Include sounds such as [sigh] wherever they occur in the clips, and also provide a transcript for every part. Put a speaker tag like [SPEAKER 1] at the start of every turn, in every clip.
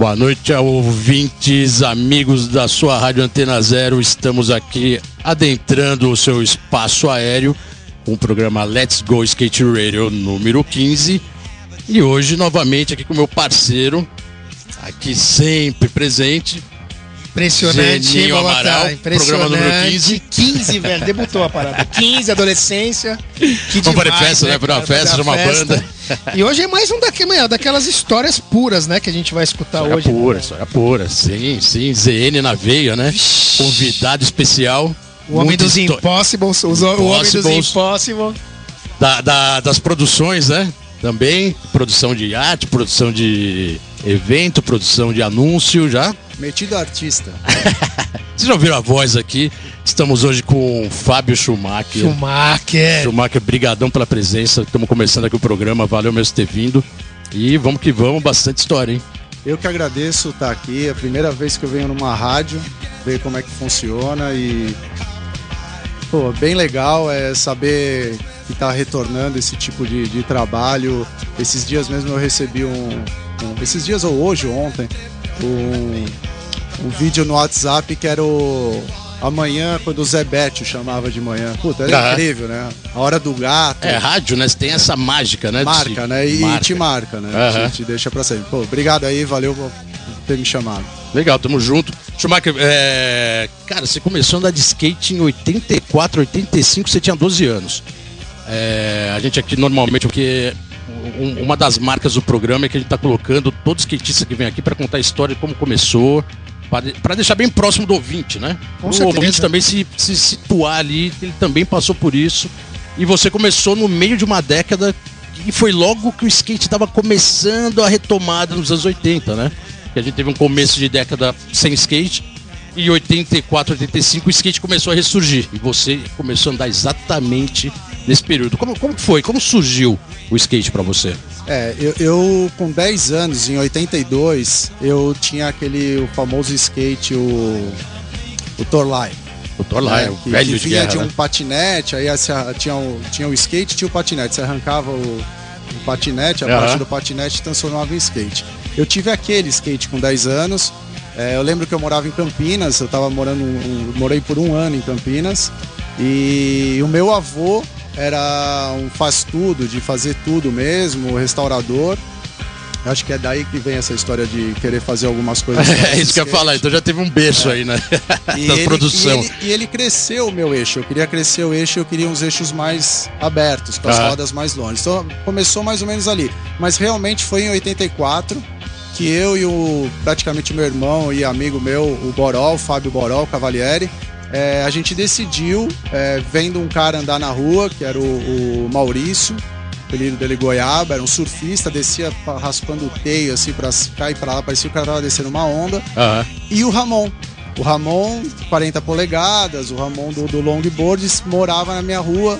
[SPEAKER 1] Boa noite, ouvintes, amigos da sua Rádio Antena Zero. Estamos aqui adentrando o seu espaço aéreo com o programa Let's Go Skate Radio número 15. E hoje, novamente, aqui com meu parceiro, aqui sempre presente,
[SPEAKER 2] Impressionante,
[SPEAKER 1] Geninho
[SPEAKER 2] hein?
[SPEAKER 1] Amaral, programa número 15.
[SPEAKER 2] 15, velho. Debutou a parada. 15, adolescência. [laughs] Que
[SPEAKER 1] Vamos para
[SPEAKER 2] demais,
[SPEAKER 1] festa, né? Para uma festa, uma
[SPEAKER 2] festa.
[SPEAKER 1] banda. [laughs]
[SPEAKER 2] E hoje é mais um daque- daquelas histórias puras, né? Que a gente vai escutar
[SPEAKER 1] História
[SPEAKER 2] hoje.
[SPEAKER 1] pura, história pura. Sim, sim, ZN na veia, né? Convidado especial.
[SPEAKER 2] O homem dos
[SPEAKER 1] histó-
[SPEAKER 2] impossibles. os- O homem dos
[SPEAKER 1] Impossibles.
[SPEAKER 2] impossibles.
[SPEAKER 1] da- da- das produções, né? Também, produção de arte, produção de evento, produção de anúncio já.
[SPEAKER 3] Metido artista. [laughs]
[SPEAKER 1] Vocês já ouviram a voz aqui? Estamos hoje com o Fábio Schumacher.
[SPEAKER 2] Schumacher.
[SPEAKER 1] Schumacher, brigadão pela presença. Estamos começando aqui o programa, valeu mesmo ter vindo. E vamos que vamos, bastante história, hein?
[SPEAKER 3] Eu que agradeço estar aqui. É a primeira vez que eu venho numa rádio, ver como é que funciona e. Pô, bem legal é saber que está retornando esse tipo de, de trabalho. Esses dias mesmo eu recebi um, um- Esses dias ou hoje ou ontem, um, um vídeo no WhatsApp que era o. Amanhã, quando o Zé Bétio chamava de manhã. Puta, era
[SPEAKER 1] Ah.
[SPEAKER 3] incrível, né? A hora do gato.
[SPEAKER 1] É, rádio, né? Você tem essa mágica, né?
[SPEAKER 3] marca, né? E
[SPEAKER 1] marca.
[SPEAKER 3] te marca, né?
[SPEAKER 1] Aham.
[SPEAKER 3] Te, te deixa pra sempre. Pô, obrigado aí, valeu por ter me chamado.
[SPEAKER 1] Legal, tamo junto. Schumacher, é... cara, você começou a andar de skate em 84, 85, você tinha 12 anos. É, A gente aqui normalmente, porque um- uma das marcas do programa é que a gente tá colocando todo skatista que vem aqui para contar a história de como começou, para deixar bem próximo do ouvinte, né?
[SPEAKER 2] Com
[SPEAKER 1] o ouvinte também se, se situar ali, ele também passou por isso. E você começou no meio de uma década e foi logo que o skate estava começando a retomada nos anos 80, né? Que a gente teve um começo de década sem skate. E em 84, 85 o skate começou a ressurgir. E você começou a andar exatamente nesse período. Como, como foi? Como surgiu o skate pra você?
[SPEAKER 3] É, eu, eu, com 10 anos, em 82, eu tinha aquele o famoso skate, o, o Torlai.
[SPEAKER 1] O Torlai,
[SPEAKER 3] né?
[SPEAKER 1] o
[SPEAKER 3] que,
[SPEAKER 1] velho
[SPEAKER 3] que
[SPEAKER 1] de
[SPEAKER 3] vinha
[SPEAKER 1] guerra,
[SPEAKER 3] de um
[SPEAKER 1] né?
[SPEAKER 3] patinete, aí arra- tinha o, tinha o skate e tinha o patinete. Você arrancava o, o patinete, a
[SPEAKER 1] Aham.
[SPEAKER 3] parte do patinete transformava em skate. Eu tive aquele skate com 10 anos. É, eu lembro que eu morava em Campinas, eu tava morando, um- morei por um ano em Campinas. E o meu avô era um faz tudo, de fazer tudo mesmo, restaurador. Acho que é daí que vem essa história de querer fazer algumas coisas. [laughs]
[SPEAKER 1] É isso que eu ia falar, então já teve um berço aí, né?
[SPEAKER 3] E [laughs]
[SPEAKER 1] da
[SPEAKER 3] ele-
[SPEAKER 1] produção.
[SPEAKER 3] E ele, e ele cresceu o meu eixo. Eu queria crescer o eixo, eu queria uns eixos mais abertos, com as
[SPEAKER 1] Ah.
[SPEAKER 3] rodas mais longe. Então começou mais ou menos ali. Mas realmente foi em 84 que eu e o praticamente meu irmão e amigo meu, o Borol, Fábio Borol Cavalieri, é, a gente decidiu, é, vendo um cara andar na rua, que era o, o Maurício, apelido dele Goiaba, era um surfista, descia pa- raspando o teio assim pra cá e pra lá, parecia que o cara tava descendo uma onda
[SPEAKER 1] Aham.
[SPEAKER 3] e o Ramon. O Ramon, 40 polegadas, o Ramon do, do longboard morava na minha rua,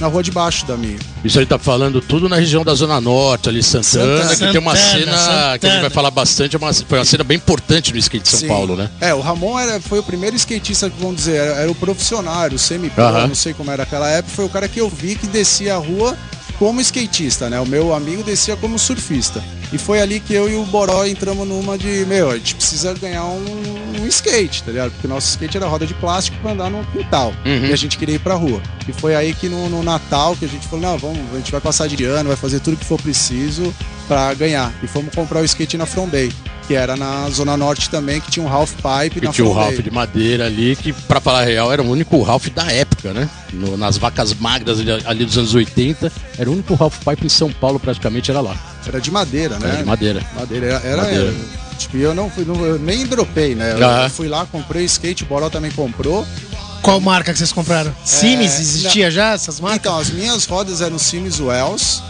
[SPEAKER 3] na rua de baixo da minha.
[SPEAKER 1] Isso aí tá falando tudo na região da Zona Norte, ali Santana,
[SPEAKER 3] Santana.
[SPEAKER 1] que tem uma
[SPEAKER 2] Santana,
[SPEAKER 1] cena que a gente
[SPEAKER 2] Santana.
[SPEAKER 1] vai falar bastante, é uma, foi uma cena bem importante no skate de São
[SPEAKER 3] Sim.
[SPEAKER 1] Paulo, né?
[SPEAKER 3] É, o Ramon era, foi o primeiro skatista que vamos dizer, era, era o profissional, era o semi-pro,
[SPEAKER 1] Aham.
[SPEAKER 3] não sei como era aquela época, foi o cara que eu vi que descia a rua como skatista, né? O meu amigo descia como surfista. E foi ali que eu e o Boró entramos numa de, meu, a gente precisa ganhar um, um skate, tá ligado? Porque o nosso skate era roda de plástico pra andar no quintal.
[SPEAKER 1] Uhum.
[SPEAKER 3] E a gente queria ir pra rua. E foi aí que no, no Natal que a gente falou, não, vamos, a gente vai passar de ano, vai fazer tudo que for preciso pra ganhar. E fomos comprar o skate na From Bay, que era na Zona Norte também, que tinha um half pipe
[SPEAKER 1] Que
[SPEAKER 3] na
[SPEAKER 1] tinha Ralph
[SPEAKER 3] Bay.
[SPEAKER 1] de madeira ali, que pra falar a real era o único Ralph da época, né? No- nas vacas magras ali, ali dos anos 80, era o único Ralph Pipe em São Paulo praticamente era lá.
[SPEAKER 3] Era de madeira, né?
[SPEAKER 1] Era de madeira.
[SPEAKER 3] Madeira. Era, era-
[SPEAKER 1] Madeira.
[SPEAKER 3] Tipo, e eu não fui, não- eu nem dropei, né? Eu,
[SPEAKER 1] Ah.
[SPEAKER 3] eu fui lá, comprei skate, o Boró também comprou.
[SPEAKER 2] Qual marca que vocês compraram? Sims?
[SPEAKER 3] É,
[SPEAKER 2] Existia já essas marcas?
[SPEAKER 3] Então, as minhas rodas eram Sims Wells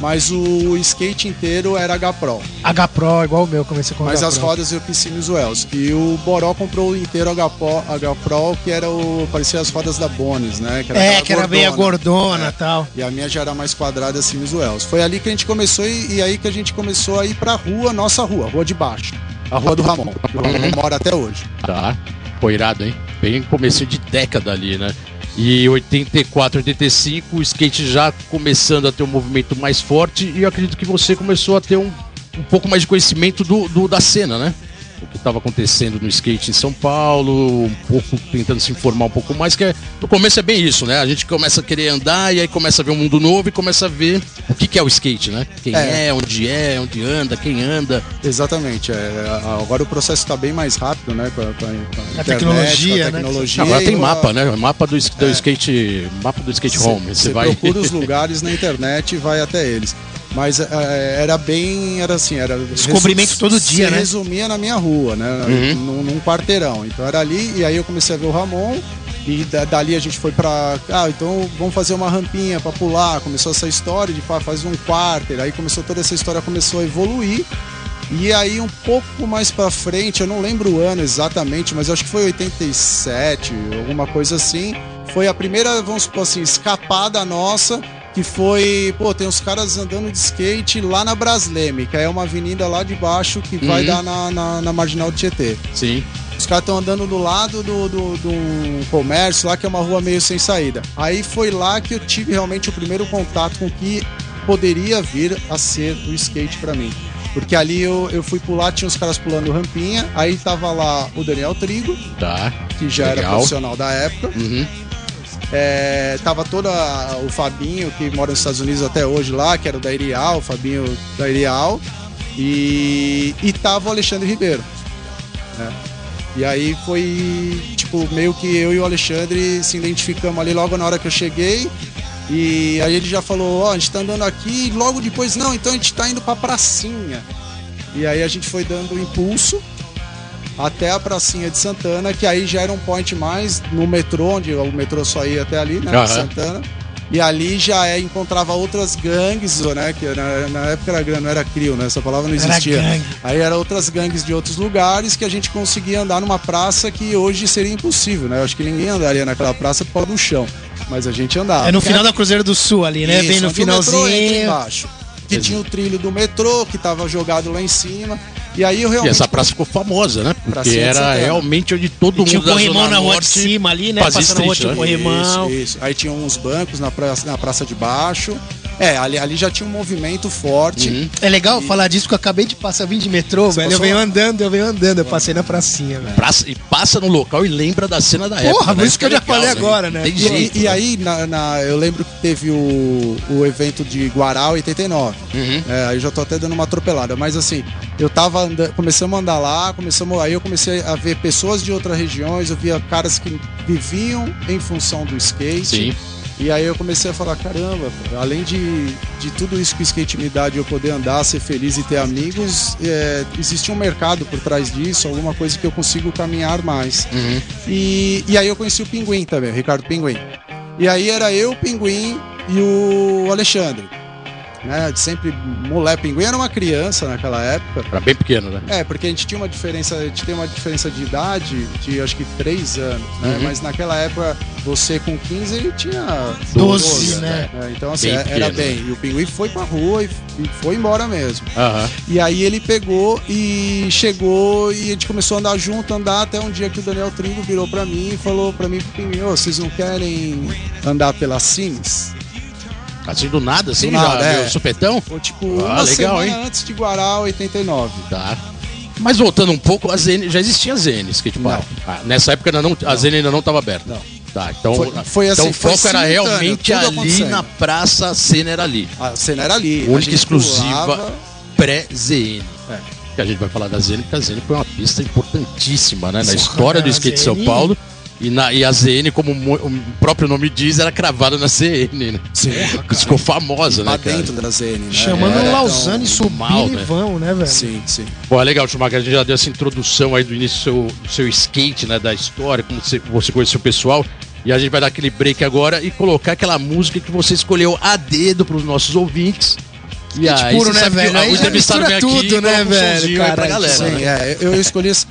[SPEAKER 3] mas o skate inteiro era H-Pro.
[SPEAKER 4] H-Pro, igual o meu, comecei com
[SPEAKER 3] Mas as rodas eu fiz Sims Wells. E o Boró comprou o inteiro H-Pro, H-Pro, que era o. parecia as rodas da Bones, né?
[SPEAKER 4] É,
[SPEAKER 3] aquela
[SPEAKER 4] que era meia
[SPEAKER 3] gordona.
[SPEAKER 4] gordona e tal.
[SPEAKER 3] E a minha já era mais quadrada, Sims Wells. Foi ali que a gente começou e, e aí que a gente começou a ir pra rua, nossa rua, rua de baixo. A rua do Ramon. O Ramon mora até hoje.
[SPEAKER 1] Tá. Foi irado, hein? Bem começo de década ali, né? E 84, 85, o skate já começando a ter um movimento mais forte e eu acredito que você começou a ter um, um pouco mais de conhecimento do, do- da cena, né? O que estava acontecendo no skate em São Paulo, um pouco tentando se informar um pouco mais, que é, no começo é bem isso, né? A gente começa a querer andar e aí começa a ver um mundo novo e começa a ver o que, que é o skate, né? Quem é.
[SPEAKER 3] É.
[SPEAKER 1] onde é, onde anda, quem anda.
[SPEAKER 3] Exatamente. é, agora o processo está bem mais rápido, né? Com a, com a- com a internet,
[SPEAKER 4] tecnologia,
[SPEAKER 3] com a
[SPEAKER 4] né?
[SPEAKER 3] tecnologia.
[SPEAKER 1] Agora tem mapa, né? Mapa do, do skate. Mapa do skate home. Você
[SPEAKER 3] Você
[SPEAKER 1] vai.
[SPEAKER 3] procura os [laughs] lugares na internet e vai até eles. Mas é, era bem, era assim, era
[SPEAKER 4] Descobrimento
[SPEAKER 3] resu-
[SPEAKER 4] todo dia,
[SPEAKER 3] se
[SPEAKER 4] né?
[SPEAKER 3] resumia na minha rua, né?
[SPEAKER 1] Uhum.
[SPEAKER 3] Num, num quarteirão. Então era ali e aí eu comecei a ver o Ramon e da- dali a gente foi pra, ah, então vamos fazer uma rampinha pra pular. Começou essa história de pá, faz um quarter. Aí começou toda essa história começou a evoluir. E aí um pouco mais pra frente, eu não lembro o ano exatamente, mas acho que foi 87, alguma coisa assim. Foi a primeira, vamos supor assim, escapada nossa, que foi, pô, tem uns caras andando de skate lá na Brasleme, que é uma avenida lá de baixo que vai
[SPEAKER 1] Uhum.
[SPEAKER 3] dar na, na, na Marginal de Tietê.
[SPEAKER 1] Sim.
[SPEAKER 3] Os caras estão andando do lado do, do, do comércio lá, que é uma rua meio sem saída. Aí foi lá que eu tive realmente o primeiro contato com o que poderia vir a ser o skate pra mim. Porque ali eu, eu fui pular, tinha uns caras pulando rampinha, aí tava lá o Daniel Trigo,
[SPEAKER 1] Tá.
[SPEAKER 3] que já era
[SPEAKER 1] Legal.
[SPEAKER 3] profissional da época.
[SPEAKER 1] Uhum.
[SPEAKER 3] É, tava toda a- o Fabinho, que mora nos Estados Unidos até hoje lá, que era da Irial, o Fabinho da Irial. E, e tava o Alexandre Ribeiro. né? E aí foi, tipo, meio que eu e o Alexandre se identificamos ali logo na hora que eu cheguei. E aí ele já falou, ó, a gente tá andando aqui e logo depois, não, então a gente tá indo pra pracinha. E aí a gente foi dando impulso até a pracinha de Santana, que aí já era um point mais no metrô, onde o metrô só ia até ali, né?
[SPEAKER 1] Aham.
[SPEAKER 3] Santana. E ali já é, encontrava outras gangues, né? Que na, na época era grande, não era crio, né? Essa palavra não
[SPEAKER 4] Era
[SPEAKER 3] existia.
[SPEAKER 4] gangue.
[SPEAKER 3] Aí eram outras gangues de outros lugares que a gente conseguia andar numa praça que hoje seria impossível, né? Eu acho que ninguém andaria naquela praça por causa do chão. Mas a gente andava.
[SPEAKER 4] É no final da Cruzeiro do Sul ali, né?
[SPEAKER 3] Isso,
[SPEAKER 4] Vem no
[SPEAKER 3] onde o metrô
[SPEAKER 4] finalzinho.
[SPEAKER 3] embaixo. Que tinha o trilho do metrô, que tava jogado lá em cima. E aí eu
[SPEAKER 1] E
[SPEAKER 3] realmente.
[SPEAKER 1] essa praça ficou famosa, né? Porque era realmente onde todo
[SPEAKER 4] E tinha o
[SPEAKER 1] mundo da
[SPEAKER 4] corrimão
[SPEAKER 1] Zona
[SPEAKER 4] na rua de cima ali, né?
[SPEAKER 1] fazia
[SPEAKER 4] Passando a rua
[SPEAKER 1] street,
[SPEAKER 4] tinha o
[SPEAKER 1] né?
[SPEAKER 4] corrimão.
[SPEAKER 3] Isso, isso. Aí tinha uns bancos na praça, na praça de baixo. É, ali, ali já tinha um movimento forte.
[SPEAKER 1] Uhum.
[SPEAKER 4] É legal falar disso, porque eu acabei de passar, vim de metrô, velho. Eu venho
[SPEAKER 3] lá?
[SPEAKER 4] andando, eu venho andando, eu passei na pracinha, velho.
[SPEAKER 1] Praça- e passa no local e lembra da cena da época.
[SPEAKER 4] Porra,
[SPEAKER 1] né?
[SPEAKER 4] isso que eu já
[SPEAKER 1] legal,
[SPEAKER 4] falei agora, né?
[SPEAKER 1] Tem
[SPEAKER 3] E,
[SPEAKER 1] jeito.
[SPEAKER 3] e
[SPEAKER 1] né?
[SPEAKER 3] aí, na, na- eu lembro que teve o, o evento de Guará 89.
[SPEAKER 1] Uhum.
[SPEAKER 3] É, aí eu já tô até dando uma atropelada. Mas assim, eu tava andando, começamos a andar lá, começamos, aí eu comecei a ver pessoas de outras regiões, eu via caras que viviam em função do skate.
[SPEAKER 1] Sim.
[SPEAKER 3] E aí eu comecei a falar, caramba, além de, de tudo isso que o skate me dá, de eu poder andar, ser feliz e ter amigos, é, existe um mercado por trás disso, alguma coisa que eu consigo caminhar mais.
[SPEAKER 1] Uhum.
[SPEAKER 3] E, e aí eu conheci o Pinguim também, o Ricardo Pinguim. E aí era eu, o Pinguim e o Alexandre. Né? Sempre, moleque, Pinguim era uma criança naquela época.
[SPEAKER 1] Era bem pequeno, né?
[SPEAKER 3] É, porque a gente tinha uma diferença, a gente tem uma diferença de idade de acho que 3 anos, né?
[SPEAKER 1] Uhum.
[SPEAKER 3] Mas naquela época, você com 15 ele tinha
[SPEAKER 4] 12, né?
[SPEAKER 3] É, então assim,
[SPEAKER 1] Bem
[SPEAKER 3] é- era
[SPEAKER 1] pequeno,
[SPEAKER 3] bem. E o Pinguim foi pra rua e, foi embora mesmo.
[SPEAKER 1] Aham.
[SPEAKER 3] E aí ele pegou e chegou e a gente começou a andar junto, andar até um dia que o Daniel Trigo virou pra mim e falou pra mim, Pinguim, ô, vocês não querem andar pelas Cines?
[SPEAKER 1] Assim do nada, assim,
[SPEAKER 3] Do nada,
[SPEAKER 1] já
[SPEAKER 3] é.
[SPEAKER 1] supetão?
[SPEAKER 3] Ou tipo,
[SPEAKER 1] Ah,
[SPEAKER 3] uma
[SPEAKER 1] legal,
[SPEAKER 3] semana
[SPEAKER 1] hein?
[SPEAKER 3] antes de Guará 89.
[SPEAKER 1] Tá. Mas voltando um pouco, a ZN, já existia a ZN, Skate Park. Ah, nessa época ainda não, a ZN ainda não estava aberta.
[SPEAKER 3] Não.
[SPEAKER 1] Tá, então,
[SPEAKER 3] Foi- foi assim,
[SPEAKER 1] então o
[SPEAKER 3] foi
[SPEAKER 1] foco era realmente ali na praça, a cena era ali.
[SPEAKER 3] A cena era ali. a
[SPEAKER 1] Única exclusiva
[SPEAKER 3] pulava.
[SPEAKER 1] pré-ZN.
[SPEAKER 3] É.
[SPEAKER 1] Que a gente vai falar da ZN, porque a ZN foi uma pista importantíssima né, na história do skate de São. Paulo. E, na, e a ZN, como mo- o próprio nome diz, era cravada na CN, né? Ficou famosa, né,
[SPEAKER 3] Lá
[SPEAKER 1] cara?
[SPEAKER 3] dentro da ZN, né?
[SPEAKER 4] Chamando
[SPEAKER 3] Era
[SPEAKER 4] o Lausanne
[SPEAKER 3] tão-
[SPEAKER 4] subir e
[SPEAKER 1] né?
[SPEAKER 4] vão, né, velho?
[SPEAKER 3] Sim, sim.
[SPEAKER 1] Bom, é legal, Schumacher, a gente já deu essa introdução aí do início do seu, do seu skate, né, da história, como você, você conheceu o pessoal. E a gente vai dar aquele break agora e colocar aquela música que você escolheu a dedo para os nossos ouvintes. E aí,
[SPEAKER 4] puro, né, velho?
[SPEAKER 1] o
[SPEAKER 4] Aí já
[SPEAKER 1] entrevistado
[SPEAKER 4] mistura
[SPEAKER 1] aqui
[SPEAKER 4] tudo,
[SPEAKER 1] e
[SPEAKER 4] né,
[SPEAKER 1] um
[SPEAKER 4] velho?
[SPEAKER 1] sonzinho aí pra
[SPEAKER 4] Caralho,
[SPEAKER 1] galera.
[SPEAKER 3] Sim,
[SPEAKER 1] né?
[SPEAKER 3] é, eu, eu escolhi esse-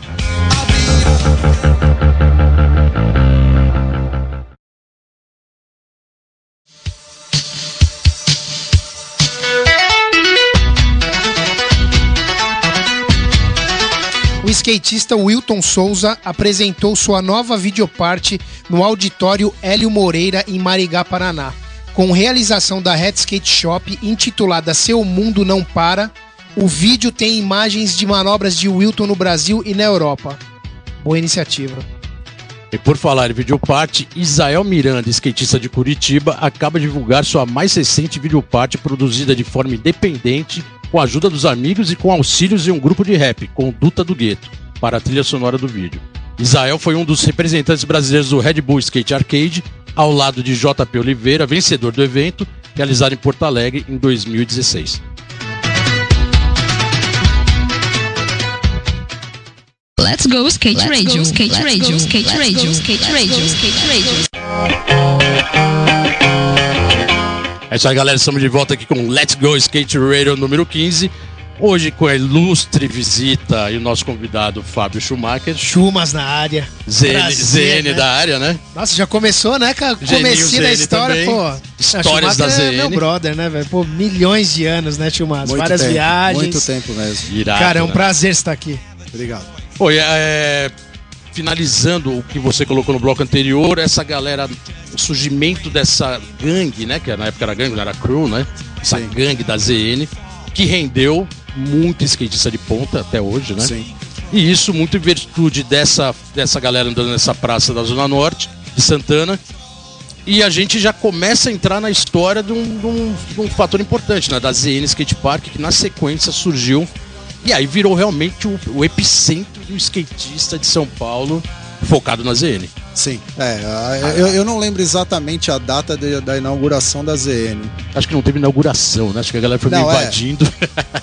[SPEAKER 2] skatista Wilton Souza apresentou sua nova videoparte no auditório Hélio Moreira, em Marigá, Paraná. Com realização da Red Skate Shop, intitulada Seu Mundo Não Para, o vídeo tem imagens de manobras de Wilton no Brasil e na Europa. Boa iniciativa.
[SPEAKER 1] E por falar em videoparte, Isael Miranda, skatista de Curitiba, acaba de divulgar sua mais recente videoparte produzida de forma independente, com a ajuda dos amigos e com auxílios de um grupo de rap, Conduta do Gueto, para a trilha sonora do vídeo. Isael foi um dos representantes brasileiros do Red Bull Skate Arcade, ao lado de JP Oliveira, vencedor do evento, realizado em Porto Alegre em 2016.
[SPEAKER 5] Let's go skate radio, skate radio, skate radio, skate radio, skate radio.
[SPEAKER 1] É isso aí, galera. Estamos de volta aqui com Let's Go Skate Radio número 15. Hoje com a ilustre visita e o nosso convidado Fábio Schumacher,
[SPEAKER 4] Chumas na área.
[SPEAKER 1] ZN,
[SPEAKER 4] Prazer,
[SPEAKER 1] ZN
[SPEAKER 4] né?
[SPEAKER 1] da área, né?
[SPEAKER 4] Nossa, já começou, né, cara? Da
[SPEAKER 1] ZN
[SPEAKER 4] história,
[SPEAKER 1] também.
[SPEAKER 4] pô.
[SPEAKER 1] Histórias da
[SPEAKER 4] Schumacher é
[SPEAKER 1] ZN.
[SPEAKER 4] meu brother, né, velho? Pô, milhões de anos, né, Chumas?
[SPEAKER 3] muito
[SPEAKER 4] Várias
[SPEAKER 3] tempo,
[SPEAKER 4] viagens.
[SPEAKER 3] Muito tempo mesmo.
[SPEAKER 1] Irado,
[SPEAKER 4] Cara, é um
[SPEAKER 1] né?
[SPEAKER 4] prazer estar aqui.
[SPEAKER 3] Obrigado.
[SPEAKER 1] Pô, é, finalizando o que você colocou no bloco anterior, essa galera, o surgimento dessa gangue, né? Que na época era gangue, não era crew, né? Essa
[SPEAKER 3] Sim.
[SPEAKER 1] gangue da ZN, que rendeu muito skatista de ponta até hoje, né?
[SPEAKER 3] Sim.
[SPEAKER 1] E isso muito em virtude dessa, dessa galera andando nessa praça da Zona Norte de Santana. E a gente já começa a entrar na história de um, de um- de um fator importante, né? Da ZN Skate Park, que na sequência surgiu. E aí virou realmente o, o epicentro do skatista de São Paulo, focado na ZN.
[SPEAKER 3] Sim. É, a- eu, eu não lembro exatamente a data de- da inauguração da ZN.
[SPEAKER 1] Acho que não teve inauguração, né? Acho que a galera foi meio
[SPEAKER 3] Não, é.
[SPEAKER 1] invadindo.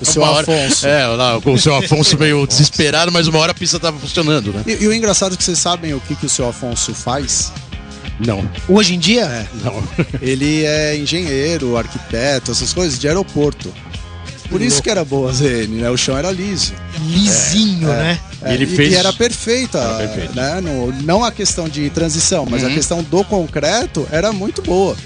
[SPEAKER 3] O seu [laughs]
[SPEAKER 1] hora-
[SPEAKER 3] Afonso.
[SPEAKER 1] É, lá, com o seu Afonso meio [laughs] desesperado, mas uma hora a pista tava funcionando, né?
[SPEAKER 3] E, e o engraçado é que vocês sabem o que, que o seu Afonso faz?
[SPEAKER 1] Não,
[SPEAKER 4] Hoje em dia,
[SPEAKER 3] É.
[SPEAKER 1] não.
[SPEAKER 3] Ele é engenheiro, arquiteto, essas coisas de aeroporto. Por isso que era boa a ZN, né? O chão era liso.
[SPEAKER 4] lisinho, né?
[SPEAKER 3] É,
[SPEAKER 1] Ele
[SPEAKER 3] e,
[SPEAKER 1] fez-
[SPEAKER 3] e era perfeita,
[SPEAKER 1] Era perfeito.
[SPEAKER 3] né? No- não a questão de transição, mas
[SPEAKER 1] Uhum.
[SPEAKER 3] a questão do concreto era muito boa.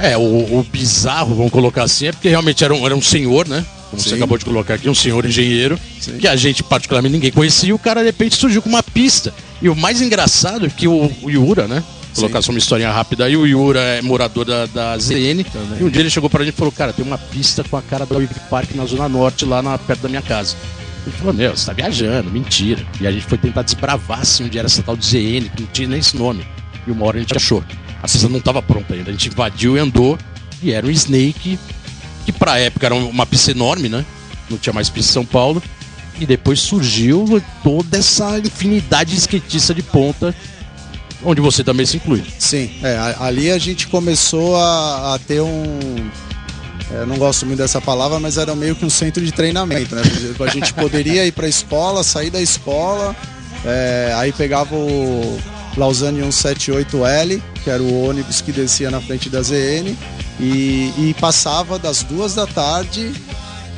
[SPEAKER 1] É, o, o bizarro, vamos colocar assim, é porque realmente era um, era um senhor, né? Como você
[SPEAKER 3] Sim.
[SPEAKER 1] acabou de colocar aqui, um senhor engenheiro,
[SPEAKER 3] Sim.
[SPEAKER 1] que a gente particularmente ninguém conhecia, e o cara de repente surgiu com uma pista. E o mais engraçado é que o, o Yura, né? Colocar só uma historinha rápida aí, o Yura é morador da, da ZN, e um dia ele chegou pra gente e falou, cara, tem uma pista com a cara da Wave Park na Zona Norte, lá na, perto da minha casa. Ele falou, meu, você tá viajando, mentira. E a gente foi tentar desbravar assim, onde era essa tal de ZN, que não tinha nem esse nome. E uma hora a gente achou. A pista não estava pronta ainda. A gente invadiu e andou. E era um Snake, que pra época era uma pista enorme, né? Não tinha mais pista em São Paulo. E depois surgiu toda essa infinidade de skatistas de ponta, onde você também se inclui.
[SPEAKER 3] Sim, é, ali a gente começou a, a ter um. é, não gosto muito dessa palavra, mas era meio que um centro de treinamento, né? A gente poderia ir para a escola, sair da escola, é, aí pegava o Lausanne 178L, que era o ônibus que descia na frente da ZN, e, e passava das duas da tarde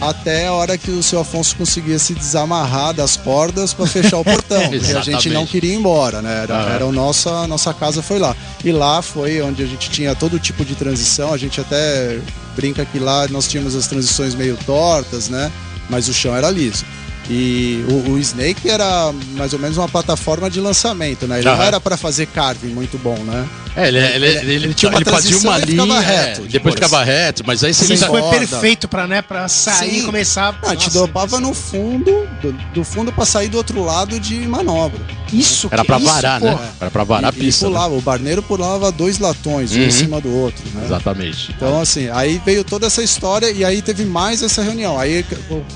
[SPEAKER 3] até a hora que o seu Afonso conseguia se desamarrar das cordas para fechar o portão, [laughs] porque a gente não queria ir embora, né? Era,
[SPEAKER 1] Ah.
[SPEAKER 3] era o nossa nossa casa foi lá. E lá foi onde a gente tinha todo tipo de transição. A gente até brinca que lá nós tínhamos as transições meio tortas, né? Mas o chão era liso. E o, o Snake era mais ou menos uma plataforma de lançamento, né? Ele não
[SPEAKER 1] Aham.
[SPEAKER 3] era para fazer carving muito bom, né?
[SPEAKER 1] É, ele, ele, ele,
[SPEAKER 3] ele tinha uma
[SPEAKER 1] ele fazia uma
[SPEAKER 3] e ficava
[SPEAKER 1] linha,
[SPEAKER 3] reto,
[SPEAKER 1] é, depois ficava reto, mas aí você
[SPEAKER 4] Isso foi perfeito pra, né, pra sair e começar.
[SPEAKER 3] Ah, te dopava no fundo, do, do fundo para sair do outro lado de manobra.
[SPEAKER 4] Isso
[SPEAKER 1] Era
[SPEAKER 4] isso,
[SPEAKER 1] varar,
[SPEAKER 4] pô.
[SPEAKER 1] né? Era pra varar a
[SPEAKER 3] e,
[SPEAKER 1] pista.
[SPEAKER 3] e
[SPEAKER 1] né?
[SPEAKER 3] pulava, o barneiro pulava dois latões, um
[SPEAKER 1] Uhum.
[SPEAKER 3] em cima do outro, né?
[SPEAKER 1] Exatamente.
[SPEAKER 3] Então, assim, aí veio toda essa história e aí teve mais essa reunião. Aí,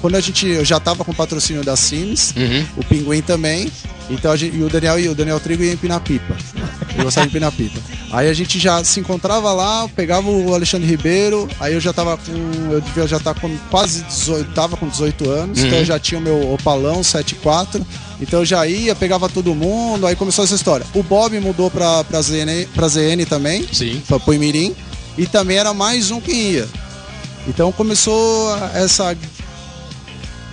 [SPEAKER 3] quando a gente. Eu já tava com o patrocínio da Sims,
[SPEAKER 1] Uhum.
[SPEAKER 3] o Pinguim também. Então a gente, e o Daniel e o Daniel Trigo ia empinar pipa. Eu gostava de empinar pipa. Aí a gente já se encontrava lá, pegava o Alexandre Ribeiro, aí eu já tava com. Eu devia já estar com quase 18, tava com 18 anos,
[SPEAKER 1] Uhum.
[SPEAKER 3] então eu já tinha o meu opalão 74. Então eu já ia, pegava todo mundo, aí começou essa história. O Bob mudou pra, pra, ZN, pra ZN também
[SPEAKER 1] Sim.
[SPEAKER 3] foi pro Imirim, e também era mais um que ia. Então começou essa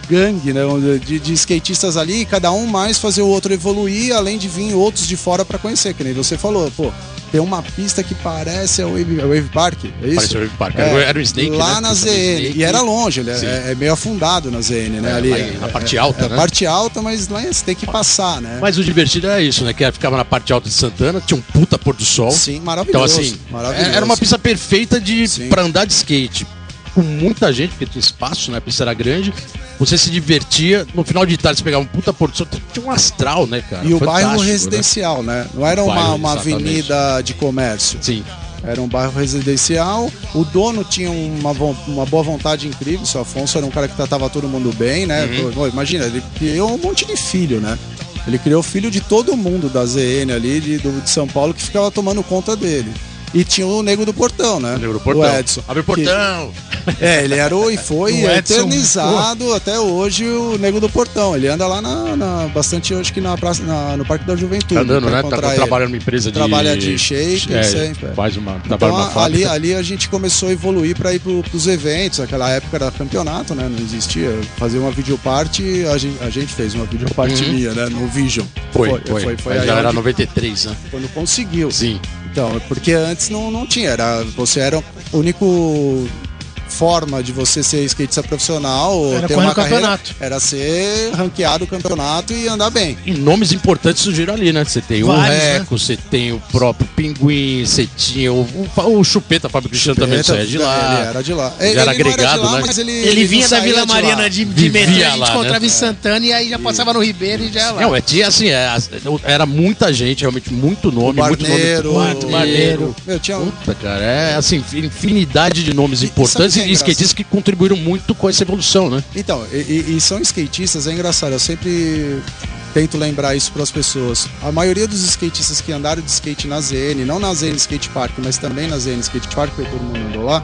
[SPEAKER 3] gangue né, de, de skatistas ali, e cada um mais fazer o outro evoluir, além de vir outros de fora para conhecer, que nem você falou, pô. Tem uma pista que parece a Wave, a Wave Park, é isso?
[SPEAKER 1] Parece o Wave Park. Era, era o Snake,
[SPEAKER 3] Lá
[SPEAKER 1] né?
[SPEAKER 3] na ZN. E era longe, ele é, é meio afundado na ZN, né?
[SPEAKER 1] É,
[SPEAKER 3] ali,
[SPEAKER 1] em- na parte alta,
[SPEAKER 3] é,
[SPEAKER 1] né?
[SPEAKER 3] parte alta, mas lá você tem que passar, né?
[SPEAKER 1] Mas o divertido era isso, né? Que ficava na parte alta de Santana, tinha um puta pôr do sol.
[SPEAKER 3] Sim,
[SPEAKER 1] Então,
[SPEAKER 3] maravilhoso.
[SPEAKER 1] assim,
[SPEAKER 3] maravilhoso.
[SPEAKER 1] era uma pista perfeita de
[SPEAKER 3] Sim.
[SPEAKER 1] para andar de skate. Com muita gente, porque tinha espaço, né? A pista era grande. Você se divertia. No final de tarde, você pegava um puta pôr do sol. Tinha um astral, né, cara?
[SPEAKER 3] E o bairro
[SPEAKER 1] né?
[SPEAKER 3] residencial, né? Não era uma,
[SPEAKER 1] Bairro,
[SPEAKER 3] uma avenida de comércio.
[SPEAKER 1] Sim.
[SPEAKER 3] Era um bairro residencial. O dono tinha uma, uma boa vontade incrível. O seu Afonso era um cara que tratava todo mundo bem, né?
[SPEAKER 1] Uhum.
[SPEAKER 3] Imagina, ele criou um monte de filho, né? Ele criou filho de todo mundo da ZN ali, de, do- de São Paulo, que ficava tomando conta dele. E tinha o Nego do Portão, né?
[SPEAKER 1] Nego do portão.
[SPEAKER 3] O Edson.
[SPEAKER 1] Abre o
[SPEAKER 3] que-
[SPEAKER 1] portão.
[SPEAKER 3] É, ele era o, e foi [laughs]
[SPEAKER 4] O Edson,
[SPEAKER 3] eternizado até hoje o Nego do Portão. Ele anda lá na, na- bastante hoje que na praça, na- no Parque da Juventude.
[SPEAKER 1] Tá né? Tá,
[SPEAKER 3] ele.
[SPEAKER 1] trabalhando numa empresa de.
[SPEAKER 3] Trabalha de shaker
[SPEAKER 1] é,
[SPEAKER 3] sempre.
[SPEAKER 1] Faz uma.
[SPEAKER 3] Então
[SPEAKER 1] numa
[SPEAKER 3] ali, ali a gente começou a evoluir para ir pro, pros eventos. Naquela época era campeonato, né? Não existia. Fazer uma videoparte, a gente, a gente fez uma videoparte
[SPEAKER 1] Uhum.
[SPEAKER 3] minha, né? No Vision.
[SPEAKER 1] Foi, foi.
[SPEAKER 3] foi, foi aí
[SPEAKER 1] já era
[SPEAKER 3] onde-
[SPEAKER 1] 93, né?
[SPEAKER 3] quando conseguiu.
[SPEAKER 1] Sim.
[SPEAKER 3] Então, porque antes não, não tinha, era, você era o único forma de você ser skatista profissional ou
[SPEAKER 4] Era
[SPEAKER 3] ter uma
[SPEAKER 4] o
[SPEAKER 3] carreira
[SPEAKER 4] campeonato.
[SPEAKER 3] era ser ranqueado o campeonato e andar bem.
[SPEAKER 1] E nomes importantes surgiram ali, né? Você tem o
[SPEAKER 4] Vários, né?
[SPEAKER 1] Reco, você tem o próprio Pinguim, você tinha o, o, o Chupeta, Fábio Cristiano também
[SPEAKER 3] Chupeta,
[SPEAKER 1] saia de lá.
[SPEAKER 3] Ele era de lá.
[SPEAKER 1] Ele era
[SPEAKER 3] não
[SPEAKER 1] agregado,
[SPEAKER 3] de lá,
[SPEAKER 1] né?
[SPEAKER 3] mas ele,
[SPEAKER 4] Ele vinha
[SPEAKER 3] não
[SPEAKER 4] da Vila
[SPEAKER 3] de.
[SPEAKER 4] Mariana de, de
[SPEAKER 1] Vivia
[SPEAKER 4] metrô, a gente encontrava
[SPEAKER 1] né?
[SPEAKER 4] em Santana e aí já passava no Ribeiro e já era lá.
[SPEAKER 1] Não, é, tinha assim, é, as- era muita gente, realmente muito nome, muito nome.
[SPEAKER 3] Barneiro,
[SPEAKER 1] muito
[SPEAKER 4] Barneiro.
[SPEAKER 3] Meu, tinha um
[SPEAKER 1] Puta, cara, é assim, infinidade de nomes
[SPEAKER 3] e
[SPEAKER 1] importantes e,
[SPEAKER 3] é
[SPEAKER 1] skatistas que contribuíram muito com essa evolução, né?
[SPEAKER 3] Então, e, e- são skatistas, é engraçado, eu sempre tento lembrar isso para as pessoas. A maioria dos skatistas que andaram de skate na ZN, não na ZN Skate Park, mas também na ZN Skate Park, porque todo mundo andou lá,